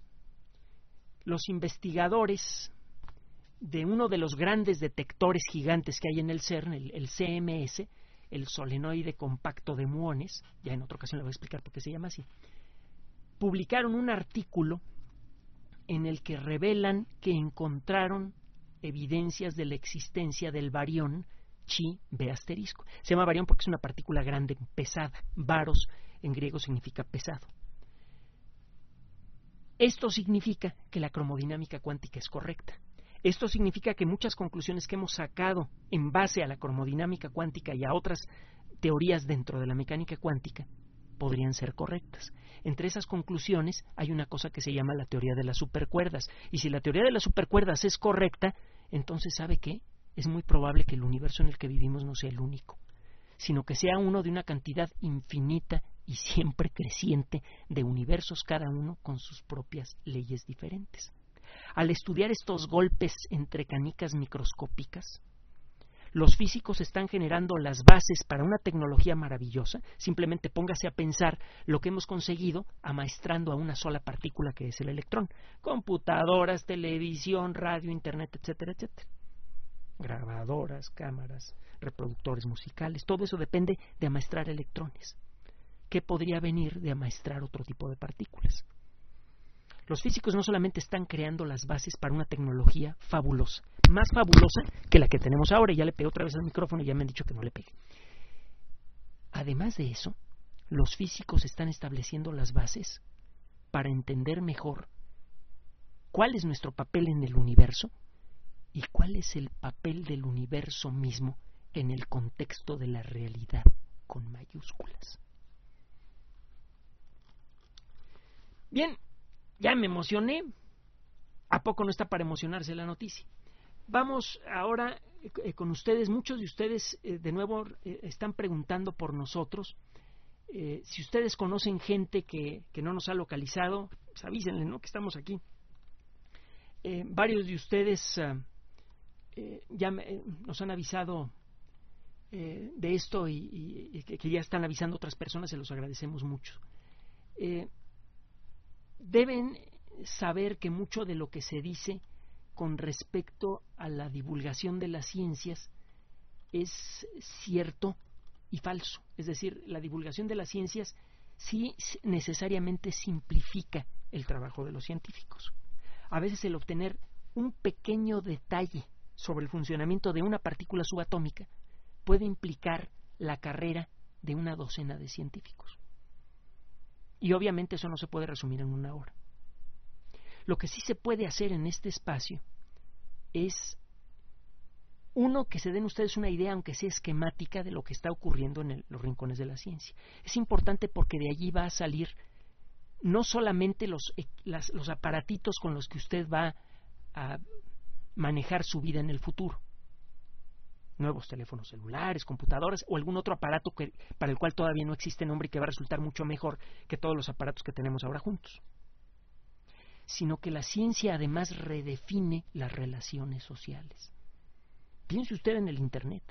los investigadores de uno de los grandes detectores gigantes que hay en el CERN, el, CMS, el solenoide compacto de muones, ya en otra ocasión le voy a explicar por qué se llama así, publicaron un artículo en el que revelan que encontraron evidencias de la existencia del barión chi b asterisco. Se llama barión porque es una partícula grande, pesada. Varos en griego significa pesado. Esto significa que la cromodinámica cuántica es correcta Esto significa que muchas conclusiones que hemos sacado en base a la cromodinámica cuántica y a otras teorías dentro de la mecánica cuántica podrían ser correctas. Entre esas conclusiones hay una cosa que se llama la teoría de las supercuerdas. Y si la teoría de las supercuerdas es correcta, entonces ¿sabe qué? Es muy probable que el universo en el que vivimos no sea el único, sino que sea uno de una cantidad infinita y siempre creciente de universos, cada uno con sus propias leyes diferentes. Al estudiar estos golpes entre canicas microscópicas, los físicos están generando las bases para una tecnología maravillosa. Simplemente póngase a pensar lo que hemos conseguido amaestrando a una sola partícula que es el electrón. Computadoras, televisión, radio, internet, etcétera, etcétera. Grabadoras, cámaras, reproductores musicales, todo eso depende de amaestrar electrones. ¿Qué podría venir de amaestrar otro tipo de partículas? Los físicos no solamente están creando las bases para una tecnología fabulosa, más fabulosa que la que tenemos ahora, ya le pegué otra vez al micrófono y ya me han dicho que no le pegue. Además de eso, los físicos están estableciendo las bases para entender mejor cuál es nuestro papel en el universo y cuál es el papel del universo mismo en el contexto de la realidad con mayúsculas. Bien, ya me emocioné. ¿A poco no está para emocionarse la noticia? Vamos ahora eh, con ustedes. Muchos de ustedes eh, de nuevo eh, están preguntando por nosotros. si ustedes conocen gente que, que, no nos ha localizado, pues avísenle, ¿no? Que estamos aquí. varios de ustedes ah, ya nos han avisado de esto y, y que, que, ya están avisando otras personas, se los agradecemos mucho deben saber que mucho de lo que se dice con respecto a la divulgación de las ciencias es cierto y falso. Es decir, la divulgación de las ciencias sí necesariamente simplifica el trabajo de los científicos. A veces el obtener un pequeño detalle sobre el funcionamiento de una partícula subatómica puede implicar la carrera de una docena de científicos. Y obviamente eso no se puede resumir en una hora. Lo que sí se puede hacer en este espacio es, uno, que se den ustedes una idea, aunque sea esquemática, de lo que está ocurriendo en los rincones de la ciencia. Es importante porque de allí va a salir no solamente los, eh, los aparatitos con los que usted va a manejar su vida en el futuro, nuevos teléfonos celulares, computadoras o algún otro aparato que, para el cual todavía no existe nombre y que va a resultar mucho mejor que todos los aparatos que tenemos ahora juntos. Sino que la ciencia además redefine las relaciones sociales. Piense usted en el Internet.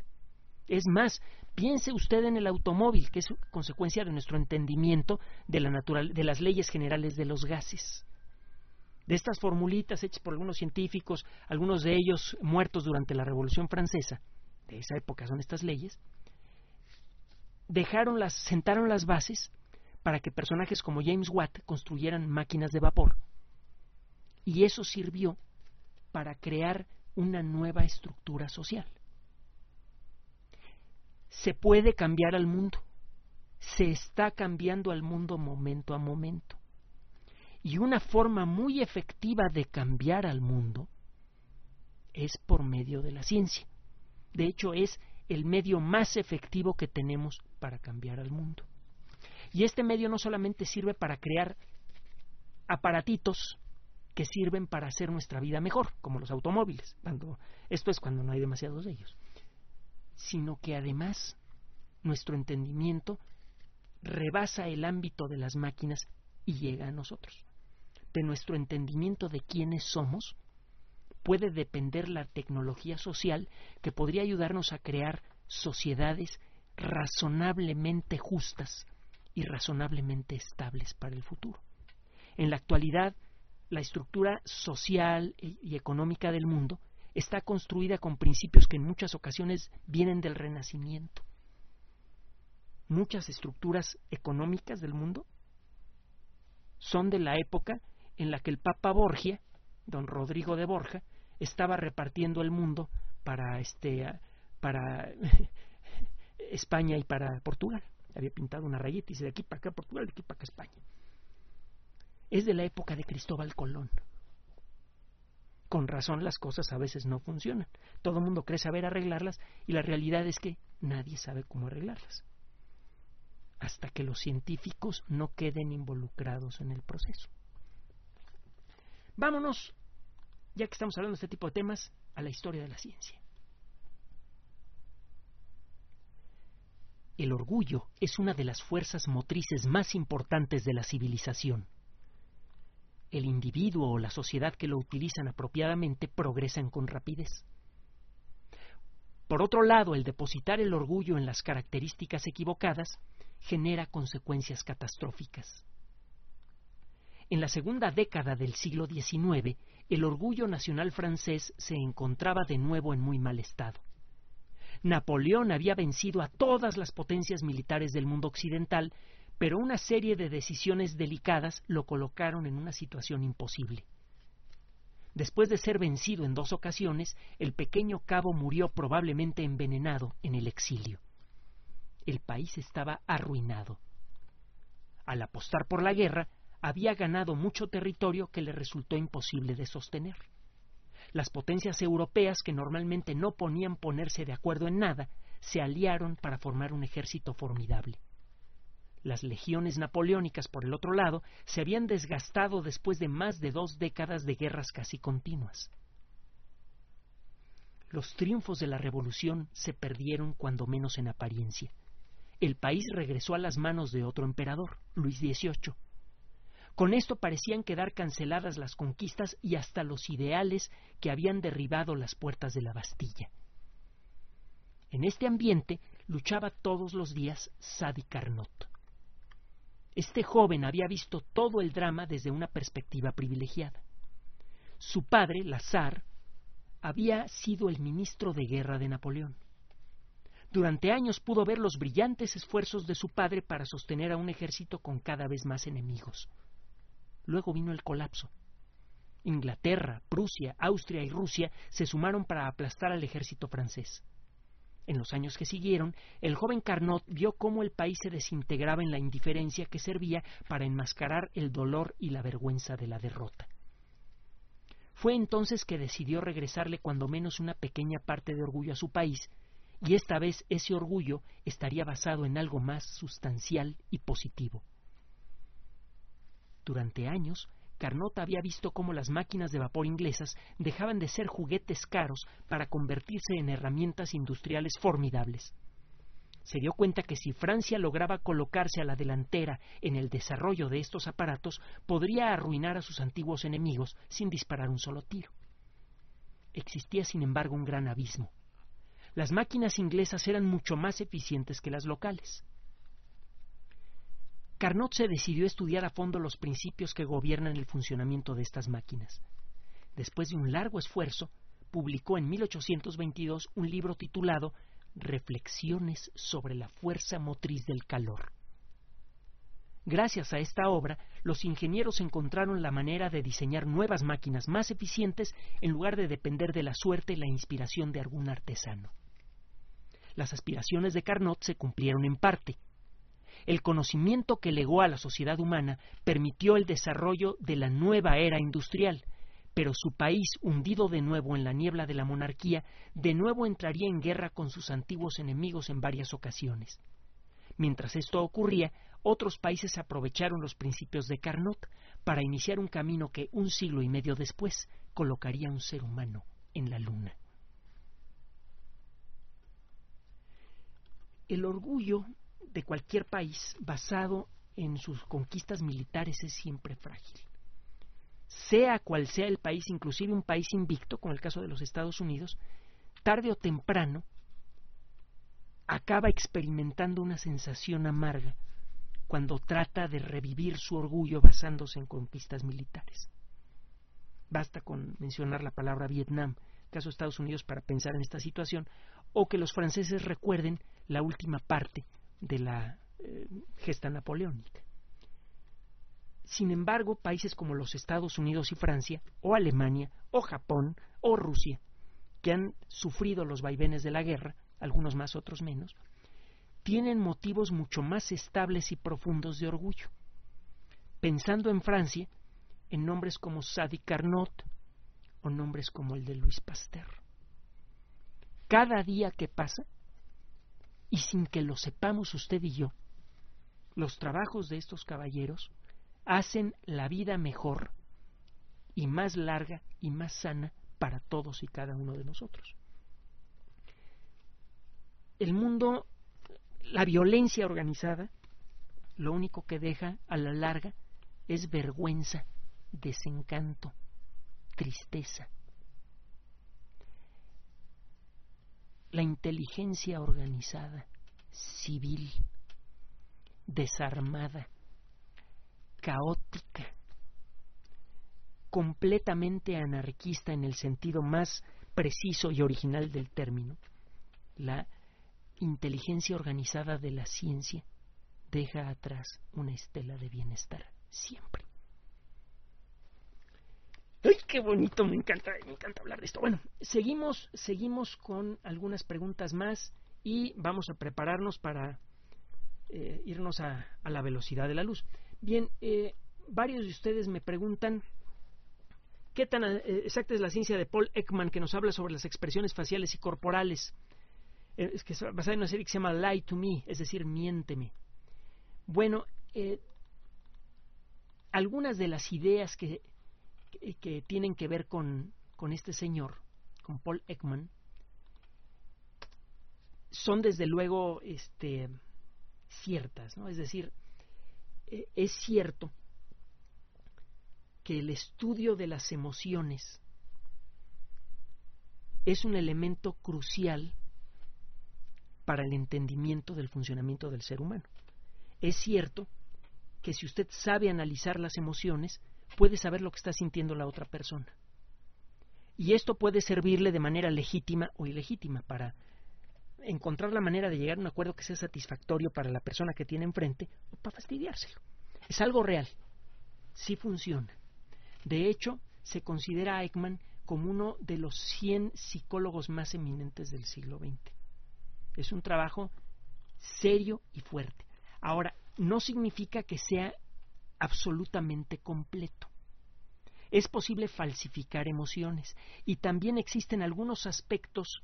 Es más, piense usted en el automóvil, que es consecuencia de nuestro entendimiento de, la natural, de las leyes generales de los gases. De estas formulitas hechas por algunos científicos, algunos de ellos muertos durante la Revolución Francesa, de esa época son estas leyes, dejaron las, sentaron las bases para que personajes como James Watt construyeran máquinas de vapor. Y eso sirvió para crear una nueva estructura social. Se puede cambiar al mundo. Se está cambiando al mundo momento a momento. Y una forma muy efectiva de cambiar al mundo es por medio de la ciencia. De hecho, es el medio más efectivo que tenemos para cambiar al mundo. Y este medio no solamente sirve para crear aparatitos que sirven para hacer nuestra vida mejor, como los automóviles, cuando, esto es cuando no hay demasiados de ellos, sino que además nuestro entendimiento rebasa el ámbito de las máquinas y llega a nosotros. De nuestro entendimiento de quiénes somos, puede depender la tecnología social que podría ayudarnos a crear sociedades razonablemente justas y razonablemente estables para el futuro. En la actualidad, la estructura social y económica del mundo está construida con principios que en muchas ocasiones vienen del Renacimiento. Muchas estructuras económicas del mundo son de la época en la que el Papa Borgia don Rodrigo de Borja, estaba repartiendo el mundo para este para España y para Portugal. Había pintado una rayita y dice de aquí para acá Portugal, de aquí para acá España. Es de la época de Cristóbal Colón. Con razón las cosas a veces no funcionan. Todo el mundo cree saber arreglarlas y la realidad es que nadie sabe cómo arreglarlas. Hasta que los científicos no queden involucrados en el proceso. Vámonos, ya que estamos hablando de este tipo de temas, a la historia de la ciencia. El orgullo es una de las fuerzas motrices más importantes de la civilización. El individuo o la sociedad que lo utilizan apropiadamente progresan con rapidez. Por otro lado, el depositar el orgullo en las características equivocadas genera consecuencias catastróficas. En la segunda década del siglo XIX, el orgullo nacional francés se encontraba de nuevo en muy mal estado. Napoleón había vencido a todas las potencias militares del mundo occidental, pero una serie de decisiones delicadas lo colocaron en una situación imposible. Después de ser vencido en dos ocasiones, el pequeño cabo murió probablemente envenenado en el exilio. El país estaba arruinado. Al apostar por la guerra, había ganado mucho territorio que le resultó imposible de sostener. Las potencias europeas, que normalmente no ponían ponerse de acuerdo en nada, se aliaron para formar un ejército formidable. Las legiones napoleónicas, por el otro lado, se habían desgastado después de más de dos décadas de guerras casi continuas. Los triunfos de la revolución se perdieron cuando menos en apariencia. El país regresó a las manos de otro emperador, Luis XVIII, con esto parecían quedar canceladas las conquistas y hasta los ideales que habían derribado las puertas de la Bastilla. En este ambiente luchaba todos los días Sadi Carnot. Este joven había visto todo el drama desde una perspectiva privilegiada. Su padre, Lazar, había sido el ministro de guerra de Napoleón. Durante años pudo ver los brillantes esfuerzos de su padre para sostener a un ejército con cada vez más enemigos. Luego vino el colapso. Inglaterra, Prusia, Austria y Rusia se sumaron para aplastar al ejército francés. En los años que siguieron, el joven Carnot vio cómo el país se desintegraba en la indiferencia que servía para enmascarar el dolor y la vergüenza de la derrota. Fue entonces que decidió regresarle cuando menos una pequeña parte de orgullo a su país, y esta vez ese orgullo estaría basado en algo más sustancial y positivo. Durante años, Carnot había visto cómo las máquinas de vapor inglesas dejaban de ser juguetes caros para convertirse en herramientas industriales formidables. Se dio cuenta que si Francia lograba colocarse a la delantera en el desarrollo de estos aparatos, podría arruinar a sus antiguos enemigos sin disparar un solo tiro. Existía, sin embargo, un gran abismo. Las máquinas inglesas eran mucho más eficientes que las locales. Carnot se decidió a estudiar a fondo los principios que gobiernan el funcionamiento de estas máquinas. Después de un largo esfuerzo, publicó en 1822 un libro titulado Reflexiones sobre la fuerza motriz del calor. Gracias a esta obra, los ingenieros encontraron la manera de diseñar nuevas máquinas más eficientes en lugar de depender de la suerte y la inspiración de algún artesano. Las aspiraciones de Carnot se cumplieron en parte. El conocimiento que legó a la sociedad humana permitió el desarrollo de la nueva era industrial, pero su país, hundido de nuevo en la niebla de la monarquía, de nuevo entraría en guerra con sus antiguos enemigos en varias ocasiones. Mientras esto ocurría, otros países aprovecharon los principios de Carnot para iniciar un camino que un siglo y medio después colocaría un ser humano en la luna. El orgullo de cualquier país basado en sus conquistas militares es siempre frágil. Sea cual sea el país, inclusive un país invicto, como el caso de los Estados Unidos, tarde o temprano acaba experimentando una sensación amarga cuando trata de revivir su orgullo basándose en conquistas militares. Basta con mencionar la palabra Vietnam, caso de Estados Unidos, para pensar en esta situación, o que los franceses recuerden la última parte de la eh, gesta napoleónica. Sin embargo, países como los Estados Unidos y Francia, o Alemania, o Japón, o Rusia, que han sufrido los vaivenes de la guerra, algunos más, otros menos, tienen motivos mucho más estables y profundos de orgullo. Pensando en Francia, en nombres como Sadi Carnot, o nombres como el de Luis Pasteur. Cada día que pasa, y sin que lo sepamos usted y yo, los trabajos de estos caballeros hacen la vida mejor y más larga y más sana para todos y cada uno de nosotros. El mundo, la violencia organizada, lo único que deja a la larga es vergüenza, desencanto, tristeza. La inteligencia organizada, civil, desarmada, caótica, completamente anarquista en el sentido más preciso y original del término, la inteligencia organizada de la ciencia deja atrás una estela de bienestar siempre. ¡Ay, qué bonito! Me encanta, me encanta hablar de esto. Bueno, seguimos, seguimos con algunas preguntas más y vamos a prepararnos para eh, irnos a, la velocidad de la luz. Bien, eh, varios de ustedes me preguntan qué tan eh, exacta es la ciencia de Paul Ekman que nos habla sobre las expresiones faciales y corporales. es que es basada en una serie que se llama Lie to Me, es decir, miénteme. Bueno, algunas de las ideas que, que, tienen que ver con, con este señor, con Paul Ekman, son desde luego este, ciertas, ¿no? Es decir, e, es cierto que el estudio de las emociones es un elemento crucial para el entendimiento del funcionamiento del ser humano. Es cierto que si usted sabe analizar las emociones, puede saber lo que está sintiendo la otra persona. Y esto puede servirle de manera legítima o ilegítima para encontrar la manera de llegar a un acuerdo que sea satisfactorio para la persona que tiene enfrente o para fastidiárselo. Es algo real. Sí funciona. De hecho, se considera a Ekman como uno de los 100 psicólogos más eminentes del siglo XX. Es un trabajo serio y fuerte. Ahora, no significa que sea absolutamente completo. Es posible falsificar emociones y también existen algunos aspectos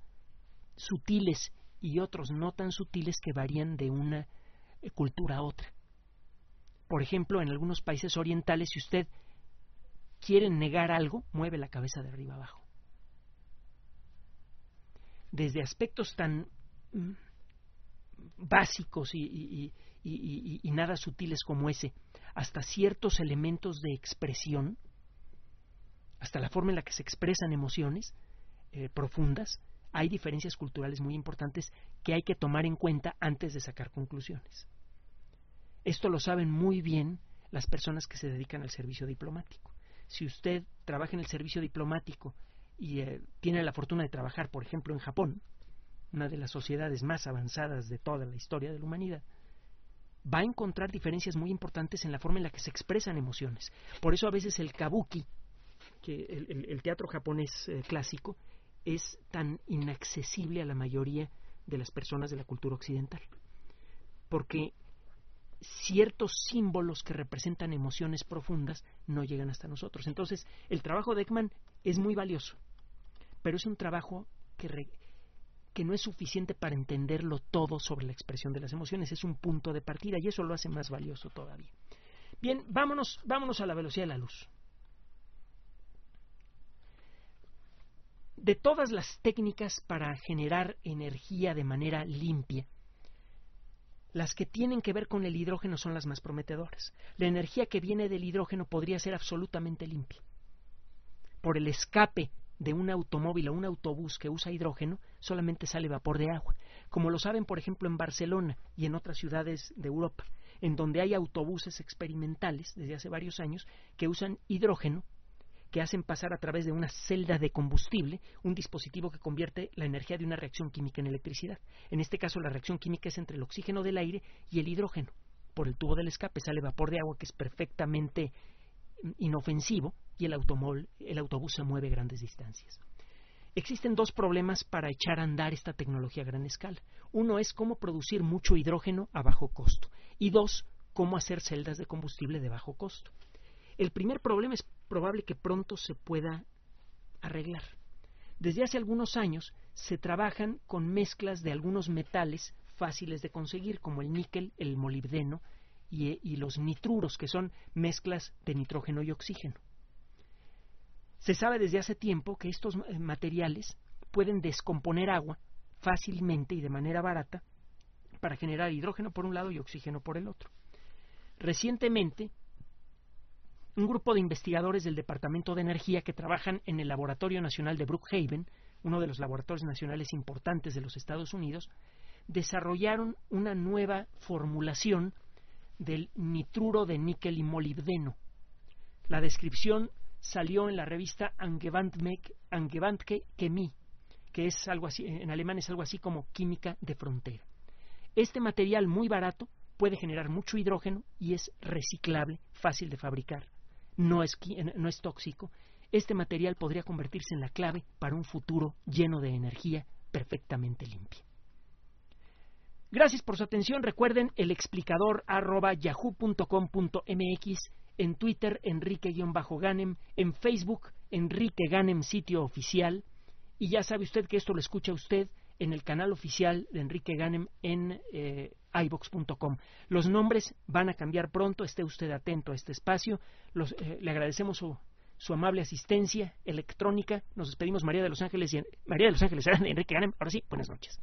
sutiles y otros no tan sutiles que varían de una eh, cultura a otra. Por ejemplo, en algunos países orientales, si usted quiere negar algo, mueve la cabeza de arriba abajo. Desde aspectos tan mm, básicos y, nada sutiles como ese, hasta ciertos elementos de expresión, hasta la forma en la que se expresan emociones eh, profundas, hay diferencias culturales muy importantes que hay que tomar en cuenta antes de sacar conclusiones. Esto lo saben muy bien las personas que se dedican al servicio diplomático. Si usted trabaja en el servicio diplomático y eh, tiene la fortuna de trabajar, por ejemplo, en Japón, una de las sociedades más avanzadas de toda la historia de la humanidad, va a encontrar diferencias muy importantes en la forma en la que se expresan emociones. Por eso a veces el kabuki, que el, teatro japonés eh, clásico, es tan inaccesible a la mayoría de las personas de la cultura occidental. Porque ciertos símbolos que representan emociones profundas no llegan hasta nosotros. Entonces, el trabajo de Ekman es muy valioso, pero es un trabajo que, que no es suficiente para entenderlo todo sobre la expresión de las emociones, es un punto de partida y eso lo hace más valioso todavía. Bien, vámonos, vámonos a la velocidad de la luz. de todas las técnicas para generar energía de manera limpia, las que tienen que ver con el hidrógeno son las más prometedoras. La energía que viene del hidrógeno podría ser absolutamente limpia. Por el escape de un automóvil o un autobús que usa hidrógeno, solamente sale vapor de agua, como lo saben, por ejemplo, en Barcelona y en otras ciudades de Europa, en donde hay autobuses experimentales desde hace varios años que usan hidrógeno que hacen pasar a través de una celda de combustible un dispositivo que convierte la energía de una reacción química en electricidad. En este caso, la reacción química es entre el oxígeno del aire y el hidrógeno. Por el tubo del escape sale vapor de agua que es perfectamente inofensivo y el, automóvil, el autobús se mueve grandes distancias. Existen dos problemas para echar a andar esta tecnología a gran escala. Uno es cómo producir mucho hidrógeno a bajo costo y dos, cómo hacer celdas de combustible de bajo costo. El primer problema es probable que pronto se pueda arreglar. Desde hace algunos años se trabajan con mezclas de algunos metales fáciles de conseguir, como el níquel, el molibdeno y, los nitruros, que son mezclas de nitrógeno y oxígeno. Se sabe desde hace tiempo que estos materiales pueden descomponer agua fácilmente y de manera barata para generar hidrógeno por un lado y oxígeno por el otro. Recientemente, un grupo de investigadores del Departamento de Energía que trabajan en el Laboratorio Nacional de Brookhaven, uno de los laboratorios nacionales importantes de los Estados Unidos, desarrollaron una nueva formulación del nitruro de níquel y molibdeno. La descripción salió en la revista Angewandte Chemie, que es algo así, en alemán es algo así como química de frontera. Este material muy barato puede generar mucho hidrógeno y es reciclable, fácil de fabricar no es, no es tóxico, este material podría convertirse en la clave para un futuro lleno de energía perfectamente limpia. Gracias por su atención. Recuerden el explicador arroba yahoo.com.mx, en Twitter Enrique-Ganem, en Facebook Enrique Ganem sitio oficial. Y ya sabe usted que esto lo escucha usted en el canal oficial de Enrique Ganem en eh, ibox.com. Los nombres van a cambiar pronto, esté usted atento a este espacio. Eh, le agradecemos su, su, amable asistencia electrónica. Nos despedimos María de los Ángeles y María de los Ángeles, Enrique Ganem. Ahora sí, buenas noches.